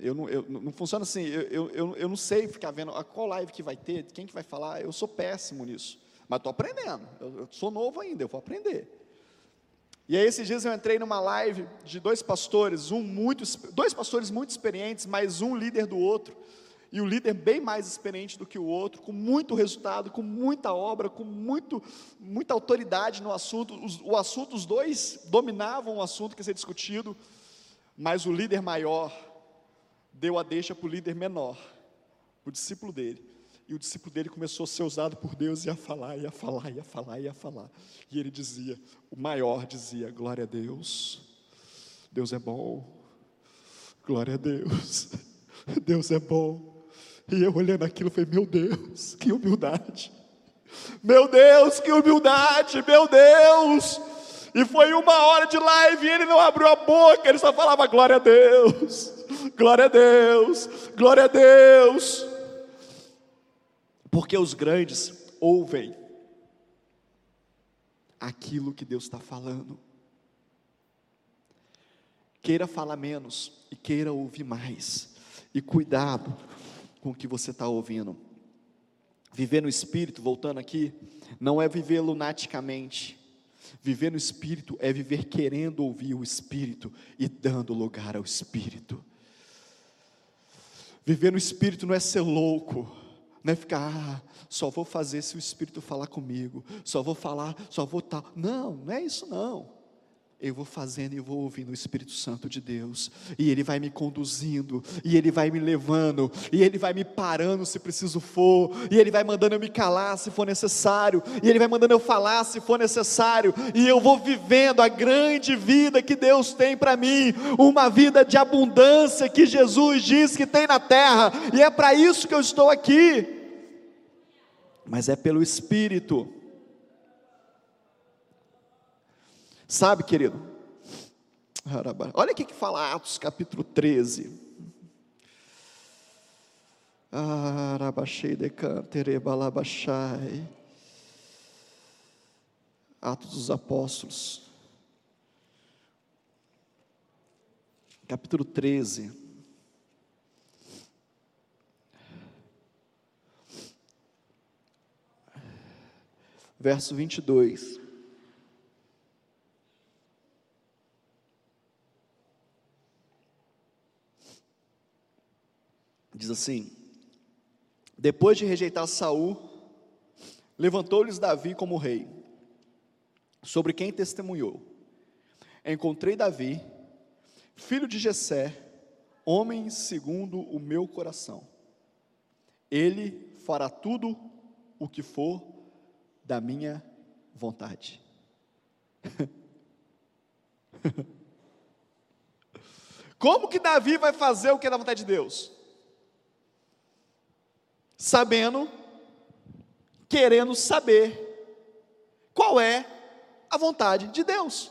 Eu não, eu, não funciona assim, eu, eu, eu, não sei ficar vendo a qual live que vai ter, quem que vai falar, eu sou péssimo nisso. Mas estou aprendendo. Eu, eu sou novo ainda, eu vou aprender. E aí esses dias eu entrei numa live de dois pastores, um muito, dois pastores muito experientes, mas um líder do outro, e o líder bem mais experiente do que o outro, com muito resultado, com muita obra, com muito, muita autoridade no assunto. Os, o assunto, os dois dominavam o assunto que ia ser discutido, mas o líder maior deu a deixa para o líder menor, o discípulo dele. E o discípulo dele começou a ser usado por Deus e a falar, e a falar, e a falar, e a falar. E ele dizia, o maior dizia: Glória a Deus, Deus é bom, glória a Deus, Deus é bom. E eu olhando aquilo, falei: Meu Deus, que humildade, meu Deus, que humildade, meu Deus. E foi uma hora de live e ele não abriu a boca, ele só falava: Glória a Deus, glória a Deus, glória a Deus porque os grandes ouvem aquilo que Deus está falando. Queira falar menos e queira ouvir mais, e cuidado com o que você está ouvindo. Viver no espírito, voltando aqui, não é viver lunaticamente. Viver no espírito é viver querendo ouvir o espírito e dando lugar ao espírito. Viver no espírito não é ser louco não é ficar, ah, só vou fazer se o Espírito falar comigo, só vou falar, só vou tal. Não, não é isso não. eu vou fazendo e vou ouvindo o Espírito Santo de Deus, e Ele vai me conduzindo, e Ele vai me levando, e Ele vai me parando se preciso for, e Ele vai mandando eu me calar se for necessário, e Ele vai mandando eu falar se for necessário, e eu vou vivendo a grande vida que Deus tem para mim, uma vida de abundância que Jesus diz que tem na terra, e é para isso que eu estou aqui, mas é pelo Espírito. Sabe, querido? Olha o que fala Atos capítulo 13. Arabachei decantere balabachai. Atos dos Apóstolos. Capítulo 13. Verso 22. Diz assim: Depois de rejeitar Saul, levantou-lhes Davi como rei, sobre quem testemunhou: Encontrei Davi, filho de Jessé, homem segundo o meu coração. Ele fará tudo o que for da minha vontade. Como que Davi vai fazer o que é da vontade de Deus? sabendo, querendo saber qual é a vontade de Deus.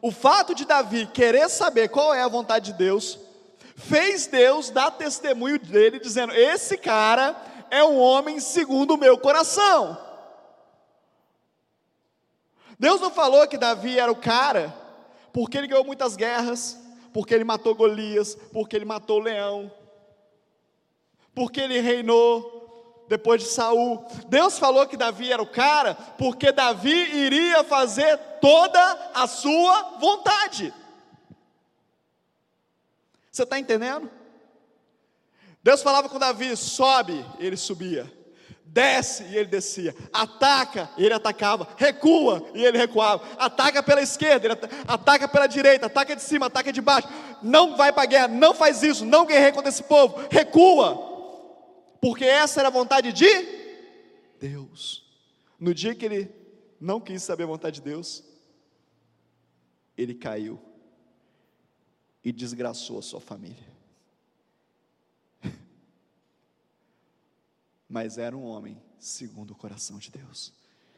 O fato de Davi querer saber qual é a vontade de Deus, fez Deus dar testemunho dele, dizendo: Esse cara é um homem segundo o meu coração. Deus não falou que Davi era o cara, porque ele ganhou muitas guerras, porque ele matou Golias, porque ele matou o leão, porque ele reinou depois de Saul. Deus falou que Davi era o cara, porque Davi iria fazer toda a sua vontade. Você está entendendo? Deus falava com Davi: sobe, ele subia. Desce e ele descia, ataca e ele atacava, recua e ele recuava, ataca pela esquerda, ataca pela direita, ataca de cima, ataca de baixo, não vai para a guerra, não faz isso, não guerreia contra esse povo, recua, porque essa era a vontade de Deus. No dia que ele não quis saber a vontade de Deus, ele caiu e desgraçou a sua família. Mas era um homem segundo o coração de Deus.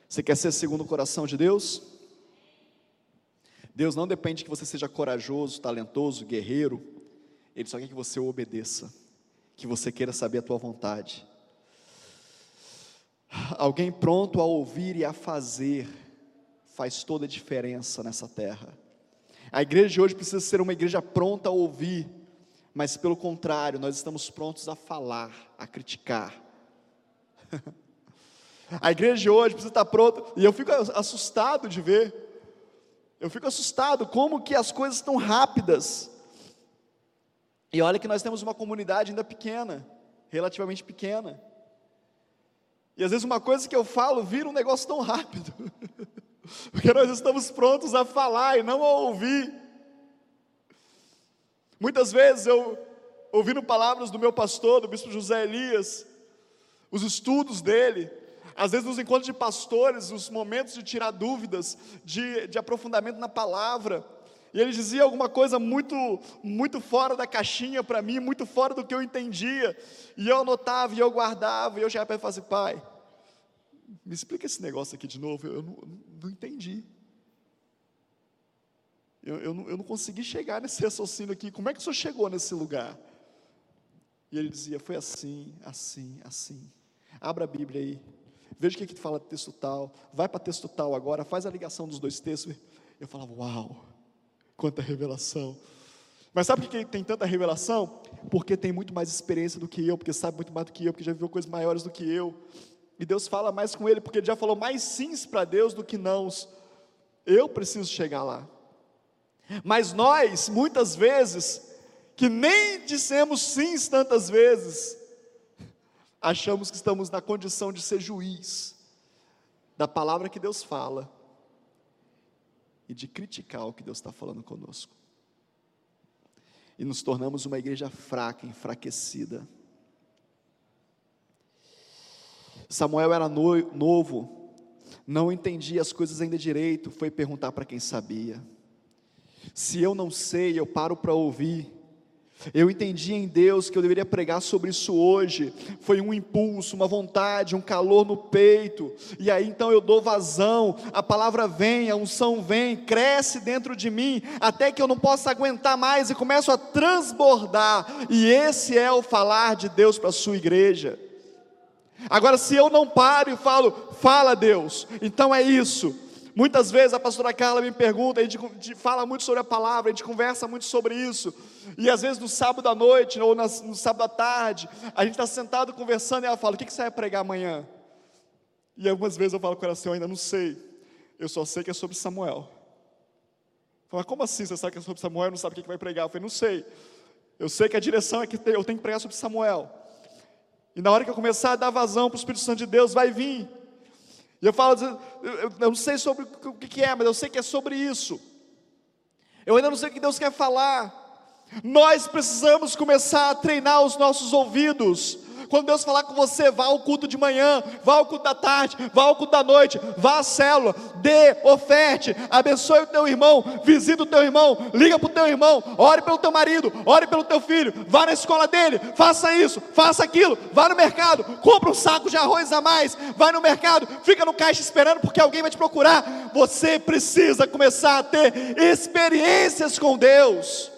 Você quer ser segundo o coração de Deus? Deus não depende que você seja corajoso, talentoso, guerreiro, Ele só quer que você obedeça que você queira saber a tua vontade. Alguém pronto a ouvir e a fazer faz toda a diferença nessa terra. A igreja de hoje precisa ser uma igreja pronta a ouvir, mas pelo contrário, nós estamos prontos a falar, a criticar. A igreja de hoje precisa estar pronta, e eu fico assustado de ver, eu fico assustado como que as coisas estão rápidas. E olha que nós temos uma comunidade ainda pequena, relativamente pequena. E às vezes uma coisa que eu falo vira um negócio tão rápido, porque nós estamos prontos a falar e não a ouvir. Muitas vezes eu, ouvindo palavras do meu pastor, do bispo José Elias, os estudos dele, às vezes nos encontros de pastores, os momentos de tirar dúvidas, de, de aprofundamento na palavra, e ele dizia alguma coisa muito, muito fora da caixinha para mim, muito fora do que eu entendia. E eu anotava e eu guardava, e eu chegava para ele e falava assim, pai, me explica esse negócio aqui de novo, eu não, não entendi. Eu, eu, não, eu não consegui chegar nesse raciocínio aqui, como é que o senhor chegou nesse lugar? E ele dizia, foi assim, assim, assim. Abra a Bíblia aí, veja o que, que fala texto tal, vai para texto tal agora, faz a ligação dos dois textos. Eu falava, uau, quanta revelação. Mas sabe por que tem tanta revelação? Porque tem muito mais experiência do que eu, porque sabe muito mais do que eu, porque já viveu coisas maiores do que eu. E Deus fala mais com ele, porque ele já falou mais sims para Deus do que nãos. Eu preciso chegar lá. Mas nós, muitas vezes, que nem dissemos sims tantas vezes, achamos que estamos na condição de ser juiz da palavra que Deus fala e de criticar o que Deus está falando conosco. E nos tornamos uma igreja fraca, enfraquecida. Samuel era no, novo, não entendia as coisas ainda direito, foi perguntar para quem sabia. Se eu não sei, eu paro para ouvir. Eu entendi em Deus que eu deveria pregar sobre isso hoje. Foi um impulso, uma vontade, um calor no peito. E aí então eu dou vazão, a palavra vem, a unção vem, cresce dentro de mim, até que eu não possa aguentar mais e começo a transbordar. E esse é o falar de Deus para a sua igreja. Agora, se eu não paro e falo, fala Deus, então é isso. Muitas vezes a pastora Carla me pergunta, a gente fala muito sobre a palavra, a gente conversa muito sobre isso. E às vezes no sábado à noite ou no sábado à tarde, a gente está sentado conversando e ela fala: O que você vai pregar amanhã? E algumas vezes eu falo com ela assim: Eu ainda não sei, eu só sei que é sobre Samuel. Fala, como assim você sabe que é sobre Samuel e não sabe o que vai pregar? Eu falei: Não sei. Eu sei que a direção é que eu tenho que pregar sobre Samuel. E na hora que eu começar a dar vazão para o Espírito Santo de Deus, vai vir. E eu falo, eu não sei sobre o que é, mas eu sei que é sobre isso. Eu ainda não sei o que Deus quer falar. Nós precisamos começar a treinar os nossos ouvidos quando Deus falar com você, vá ao culto de manhã, vá ao culto da tarde, vá ao culto da noite, vá à célula, dê, oferte, abençoe o teu irmão, visita o teu irmão, liga para o teu irmão, ore pelo teu marido, ore pelo teu filho, vá na escola dele, faça isso, faça aquilo, vá no mercado, compra um saco de arroz a mais, vai no mercado, fica no caixa esperando porque alguém vai te procurar. Você precisa começar a ter experiências com Deus.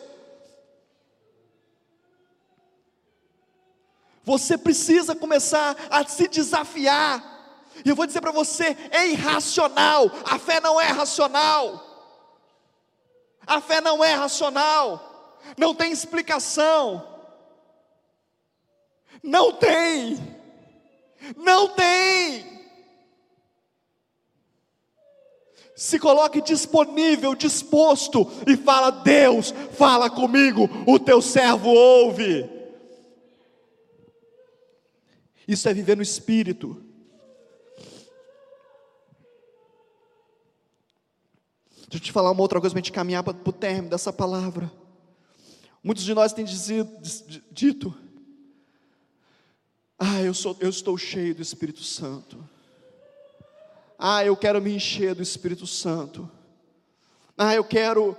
Você precisa começar a se desafiar. E eu vou dizer para você: é irracional. A fé não é racional. A fé não é racional. Não tem explicação. Não tem. Não tem. Se coloque disponível, disposto e fala: Deus, fala comigo, o teu servo ouve. Isso é viver no espírito. Deixa eu te falar uma outra coisa para a gente caminhar para o término dessa palavra. Muitos de nós têm dizido, dito: Ah, eu, sou, eu estou cheio do Espírito Santo. Ah, eu quero me encher do Espírito Santo. Ah, eu quero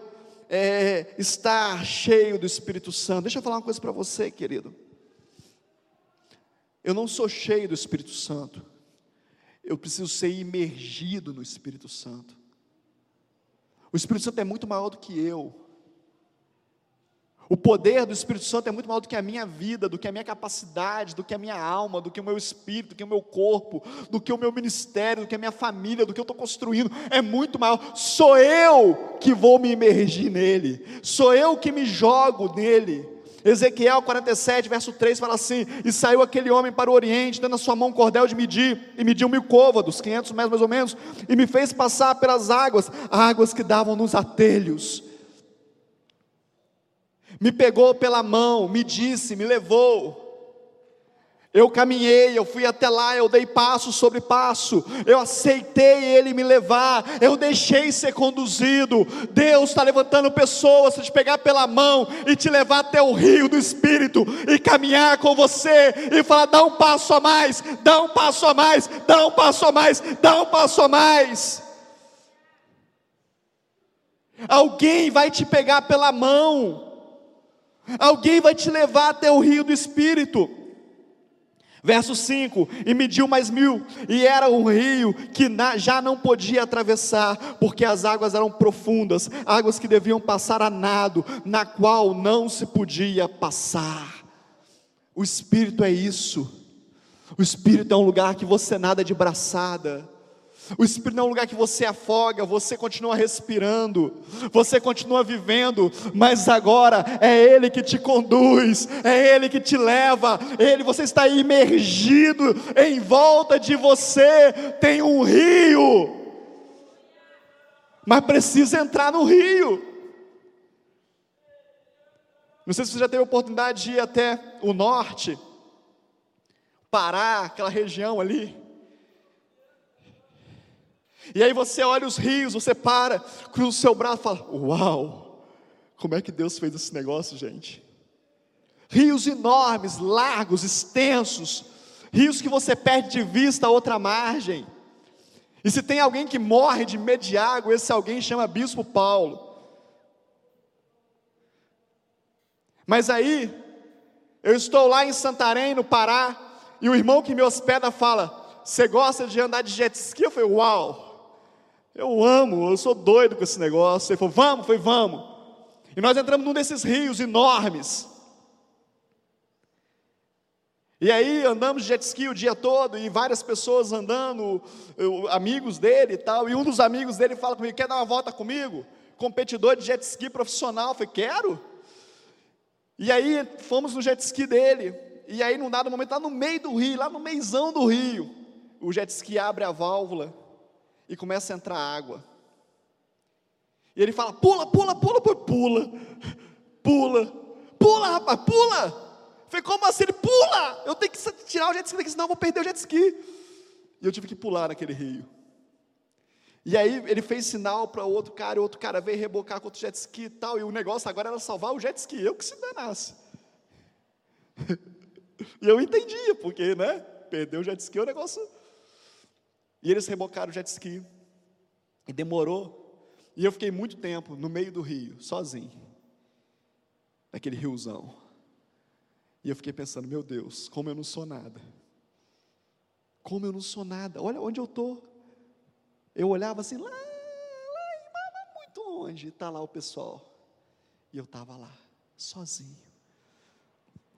é, estar cheio do Espírito Santo. Deixa eu falar uma coisa para você, querido. Eu não sou cheio do Espírito Santo. Eu preciso ser imergido no Espírito Santo. O Espírito Santo é muito maior do que eu. O poder do Espírito Santo é muito maior do que a minha vida, do que a minha capacidade, do que a minha alma, do que o meu espírito, do que o meu corpo, do que o meu ministério, do que a minha família, do que eu estou construindo. É muito maior. Sou eu que vou me imergir nele. Sou eu que me jogo nele. Ezequiel 47, verso 3 fala assim: E saiu aquele homem para o oriente, tendo na sua mão um cordel de medir, e mediu mil côvados, 500 metros mais ou menos, e me fez passar pelas águas, águas que davam nos atelhos. Me pegou pela mão, me disse, me levou eu caminhei, eu fui até lá, eu dei passo sobre passo, eu aceitei Ele me levar, eu deixei ser conduzido. Deus está levantando pessoas para te pegar pela mão e te levar até o rio do Espírito e caminhar com você e falar: dá um passo a mais, dá um passo a mais, dá um passo a mais, dá um passo a mais. Alguém vai te pegar pela mão, alguém vai te levar até o rio do Espírito. Verso 5: E mediu mais mil, e era um rio que na, já não podia atravessar, porque as águas eram profundas, águas que deviam passar a nado, na qual não se podia passar. O Espírito é isso, o Espírito é um lugar que você nada de braçada, o Espírito não é um lugar que você afoga, você continua respirando, você continua vivendo, mas agora é Ele que te conduz, é Ele que te leva, Ele, você está imergido, em volta de você tem um rio, mas precisa entrar no rio. Não sei se você já teve a oportunidade de ir até o norte, Pará, aquela região ali. E aí você olha os rios, você para, cruza o seu braço e fala: Uau, como é que Deus fez esse negócio, gente? Rios enormes, largos, extensos, rios que você perde de vista a outra margem. E se tem alguém que morre de água, esse alguém chama Bispo Paulo. Mas aí, eu estou lá em Santarém, no Pará, e o irmão que me hospeda fala: Você gosta de andar de jet ski? Eu falei: Uau, eu amo, eu sou doido com esse negócio. Ele falou: Vamos, foi vamos. E nós entramos num desses rios enormes. E aí andamos de jet ski o dia todo e várias pessoas andando, eu, amigos dele e tal. E um dos amigos dele fala comigo: Quer dar uma volta comigo? Competidor de jet ski profissional. Eu falei: Quero. E aí fomos no jet ski dele. E aí, num dado momento, lá no meio do rio, lá no meizão do rio, o jet ski abre a válvula e começa a entrar água. E ele fala: pula, pula, pula, pula, pula, pula, pula, rapaz, pula. Falei, como assim? Ele pula! Eu tenho que tirar o jet ski daqui, senão eu vou perder o jet ski. E eu tive que pular naquele rio. E aí ele fez sinal para outro cara, e o outro cara veio rebocar com o jet ski e tal, e o negócio agora era salvar o jet ski, eu que se danasse. e eu entendia, porque, né, perder o jet ski é um negócio... E eles rebocaram o jet ski, e demorou, e eu fiquei muito tempo no meio do rio, sozinho, naquele riozão. E eu fiquei pensando, meu Deus, como eu não sou nada. Como eu não sou nada, olha onde eu estou. Eu olhava assim, lá, lá, muito longe, está lá o pessoal. E eu estava lá, sozinho.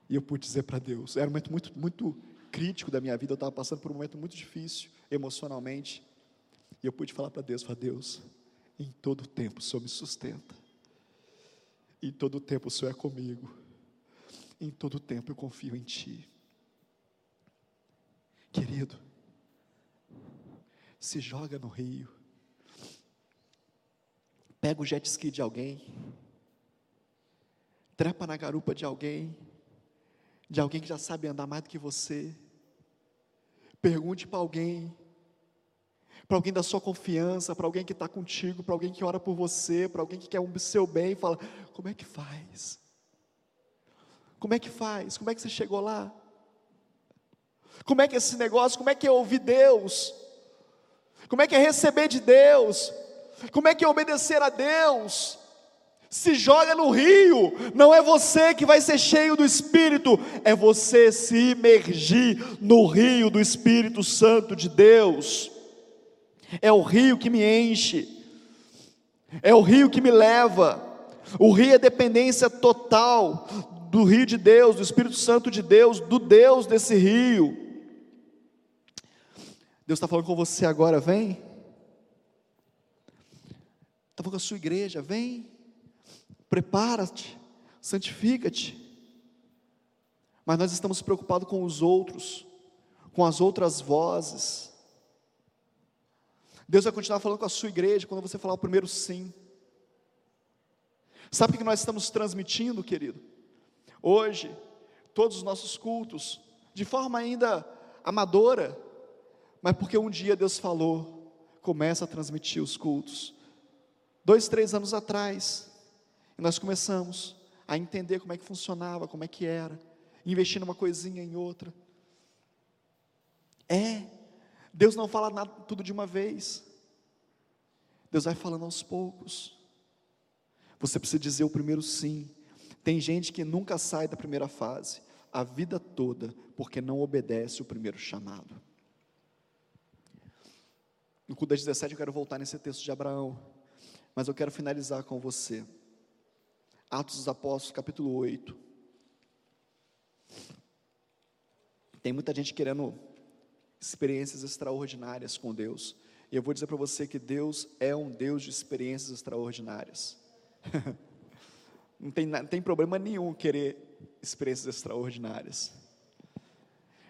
E eu pude dizer para Deus, era um momento muito, muito crítico da minha vida, eu estava passando por um momento muito difícil, emocionalmente. E eu pude falar para Deus, para Deus, em todo tempo o Senhor me sustenta. Em todo tempo o Senhor é comigo. Em todo tempo eu confio em Ti. Querido, se joga no rio, pega o jet ski de alguém, trepa na garupa de alguém, de alguém que já sabe andar mais do que você, pergunte para alguém, para alguém da sua confiança, para alguém que está contigo, para alguém que ora por você, para alguém que quer o seu bem, fala: como é que faz? Como é que faz? Como é que você chegou lá? Como é que é esse negócio? Como é que é ouvir Deus? Como é que é receber de Deus? Como é que é obedecer a Deus? Se joga no rio, não é você que vai ser cheio do Espírito, é você se imergir no rio do Espírito Santo de Deus. É o rio que me enche, é o rio que me leva. O rio é dependência total do rio de Deus, do Espírito Santo de Deus, do Deus desse rio. Deus está falando com você agora, vem. Está falando com a sua igreja, vem. Prepara-te, santifica-te. Mas nós estamos preocupados com os outros, com as outras vozes. Deus vai continuar falando com a sua igreja quando você falar o primeiro sim. Sabe o que nós estamos transmitindo, querido? Hoje, todos os nossos cultos, de forma ainda amadora, mas porque um dia Deus falou, começa a transmitir os cultos. Dois, três anos atrás, nós começamos a entender como é que funcionava, como é que era, investir numa coisinha em outra. É, Deus não fala nada, tudo de uma vez. Deus vai falando aos poucos. Você precisa dizer o primeiro sim. Tem gente que nunca sai da primeira fase, a vida toda, porque não obedece o primeiro chamado. No culto das 17 eu quero voltar nesse texto de Abraão, mas eu quero finalizar com você. Atos dos Apóstolos, capítulo 8. Tem muita gente querendo experiências extraordinárias com Deus. E eu vou dizer para você que Deus é um Deus de experiências extraordinárias. não, tem, não tem problema nenhum querer experiências extraordinárias.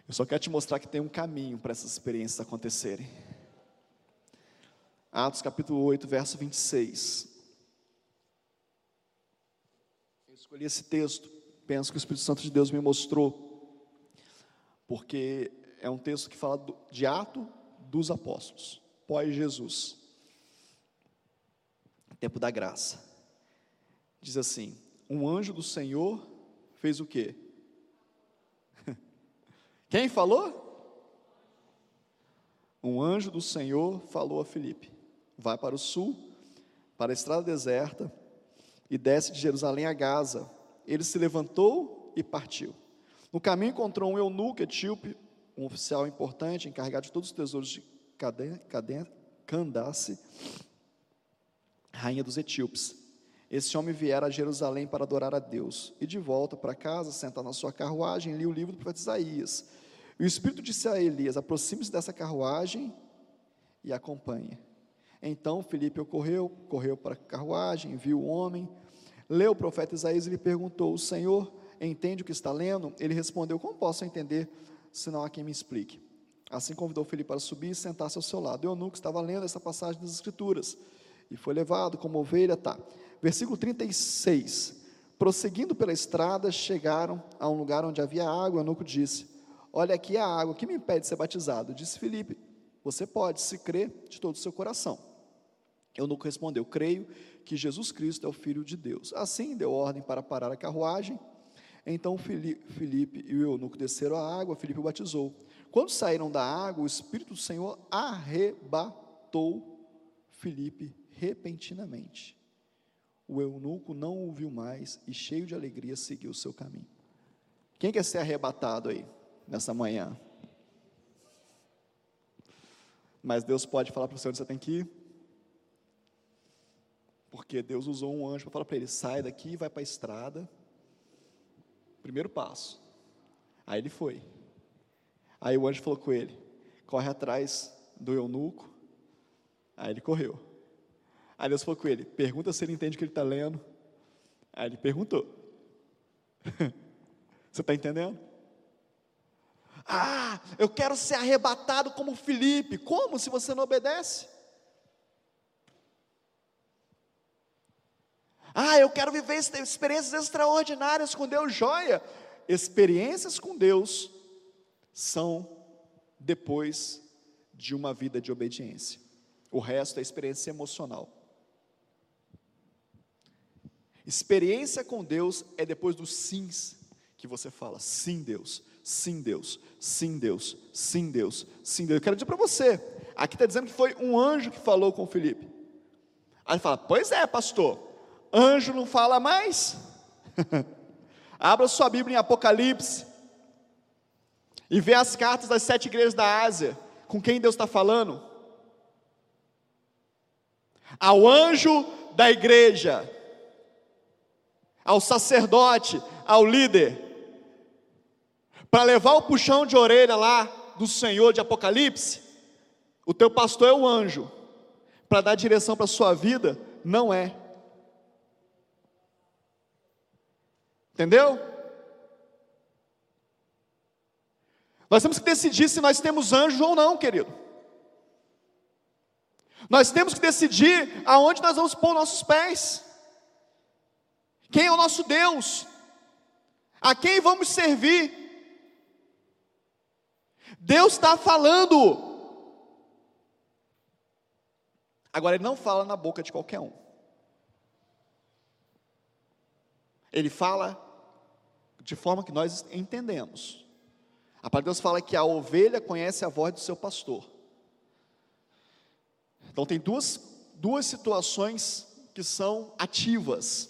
Eu só quero te mostrar que tem um caminho para essas experiências acontecerem. Atos capítulo 8, verso 26. Eu escolhi esse texto, penso que o Espírito Santo de Deus me mostrou, porque é um texto que fala de ato dos apóstolos, pós-Jesus, tempo da graça. Diz assim: um anjo do Senhor fez o quê? Quem falou? Um anjo do Senhor falou a Filipe: Vai para o sul, para a estrada deserta, e desce de Jerusalém a Gaza. Ele se levantou e partiu. No caminho encontrou um eunuco etíope, um oficial importante, encarregado de todos os tesouros de Candace, rainha dos etíopes. Esse homem viera a Jerusalém para adorar a Deus, e de volta para casa, sentado na sua carruagem, lia o livro do profeta Isaías. E o Espírito disse a Elias: aproxime-se dessa carruagem e acompanhe. Então Felipe ocorreu, correu para a carruagem, viu o homem, leu o profeta Isaías e lhe perguntou: O Senhor entende o que está lendo? Ele respondeu: Como posso entender, se não há quem me explique? Assim convidou Felipe para subir e sentar-se ao seu lado. Eunuco estava lendo essa passagem das Escrituras e foi levado como ovelha. Tá. Versículo 36. Prosseguindo pela estrada, chegaram a um lugar onde havia água. Eunuco disse: Olha aqui a água, que me impede de ser batizado? Disse Felipe: Você pode, se crer de todo o seu coração. Eunuco respondeu: Creio que Jesus Cristo é o Filho de Deus. Assim deu ordem para parar a carruagem. Então Felipe e o eunuco desceram a água, Felipe o batizou. Quando saíram da água, o Espírito do Senhor arrebatou Felipe repentinamente. O eunuco não o viu mais e, cheio de alegria, seguiu o seu caminho. Quem quer ser arrebatado aí, nessa manhã? Mas Deus pode falar para você onde você tem que ir. Porque Deus usou um anjo para falar para ele: sai daqui e vai para a estrada. Primeiro passo. Aí ele foi. Aí o anjo falou com ele: corre atrás do eunuco. Aí ele correu. Aí Deus falou com ele: pergunta se ele entende o que ele está lendo. Aí ele perguntou. Você está entendendo? Ah, eu quero ser arrebatado como Felipe. Como se você não obedece? Ah, eu quero viver experiências extraordinárias com Deus, joia. Experiências com Deus são depois de uma vida de obediência. O resto é experiência emocional. Experiência com Deus é depois dos sims que você fala: sim, Deus, sim, Deus, sim, Deus, sim, Deus, sim, Deus. Eu quero dizer para você: aqui está dizendo que foi um anjo que falou com Felipe. Aí ele fala: Pois é, pastor anjo não fala mais. Abra sua Bíblia em Apocalipse e vê as cartas das sete igrejas da Ásia, com quem Deus está falando. Ao anjo da igreja, ao sacerdote, ao líder, para levar o puxão de orelha lá do Senhor de Apocalipse, o teu pastor é o anjo, para dar direção para a sua vida, não é. Entendeu? Nós temos que decidir se nós temos anjos ou não, querido. Nós temos que decidir aonde nós vamos pôr nossos pés. Quem é o nosso Deus? A quem vamos servir? Deus está falando. Agora, Ele não fala na boca de qualquer um. Ele fala de forma que nós entendemos. A palavra de Deus fala que a ovelha conhece a voz do seu pastor. Então tem duas, duas situações que são ativas: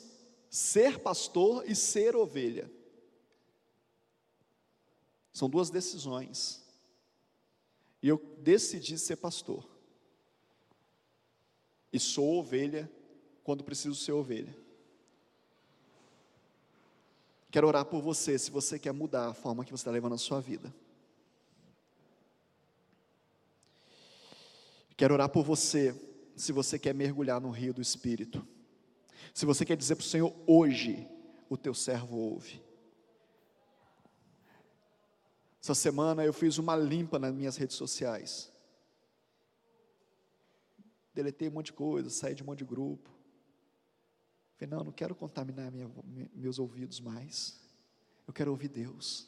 ser pastor e ser ovelha. São duas decisões. E eu decidi ser pastor. E sou ovelha quando preciso ser ovelha. Quero orar por você, se você quer mudar a forma que você está levando a sua vida. Quero orar por você, se você quer mergulhar no rio do Espírito. Se você quer dizer para o Senhor, hoje, o teu servo ouve. Essa semana eu fiz uma limpa nas minhas redes sociais. Deletei um monte de coisa, saí de um monte de grupo. Falei, não, não quero contaminar minha, meus ouvidos mais. Eu quero ouvir Deus.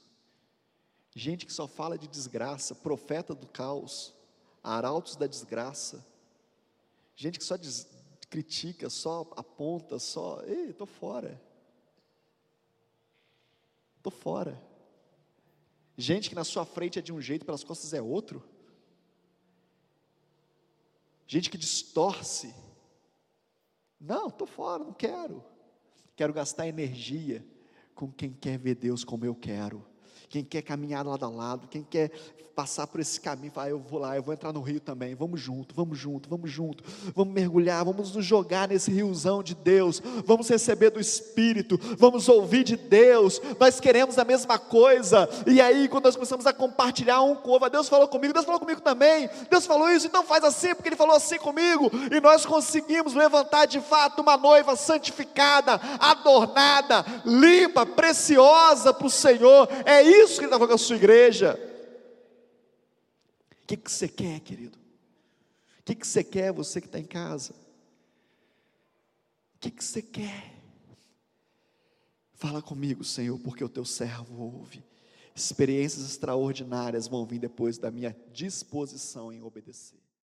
Gente que só fala de desgraça, profeta do caos, arautos da desgraça, gente que só des, critica, só aponta, só, ei, estou fora. Estou fora. Gente que na sua frente é de um jeito, pelas costas é outro. Gente que distorce. Não, estou fora, não quero. Quero gastar energia com quem quer ver Deus como eu quero quem quer caminhar lado a lado, quem quer passar por esse caminho, fala, ah, eu vou lá, eu vou entrar no rio também, vamos junto, vamos junto, vamos junto, vamos mergulhar, vamos nos jogar nesse riozão de Deus, vamos receber do Espírito, vamos ouvir de Deus, nós queremos a mesma coisa, e aí quando nós começamos a compartilhar um com o outro, Deus falou comigo, Deus falou comigo também, Deus falou isso, então faz assim, porque Ele falou assim comigo, e nós conseguimos levantar de fato uma noiva santificada, adornada, limpa, preciosa para o Senhor, é isso isso que Ele falando com a sua igreja. O que, que você quer, querido? O que, que você quer, você que está em casa? O que, que você quer? Fala comigo, Senhor, porque o teu servo ouve. Experiências extraordinárias vão vir depois da minha disposição em obedecer.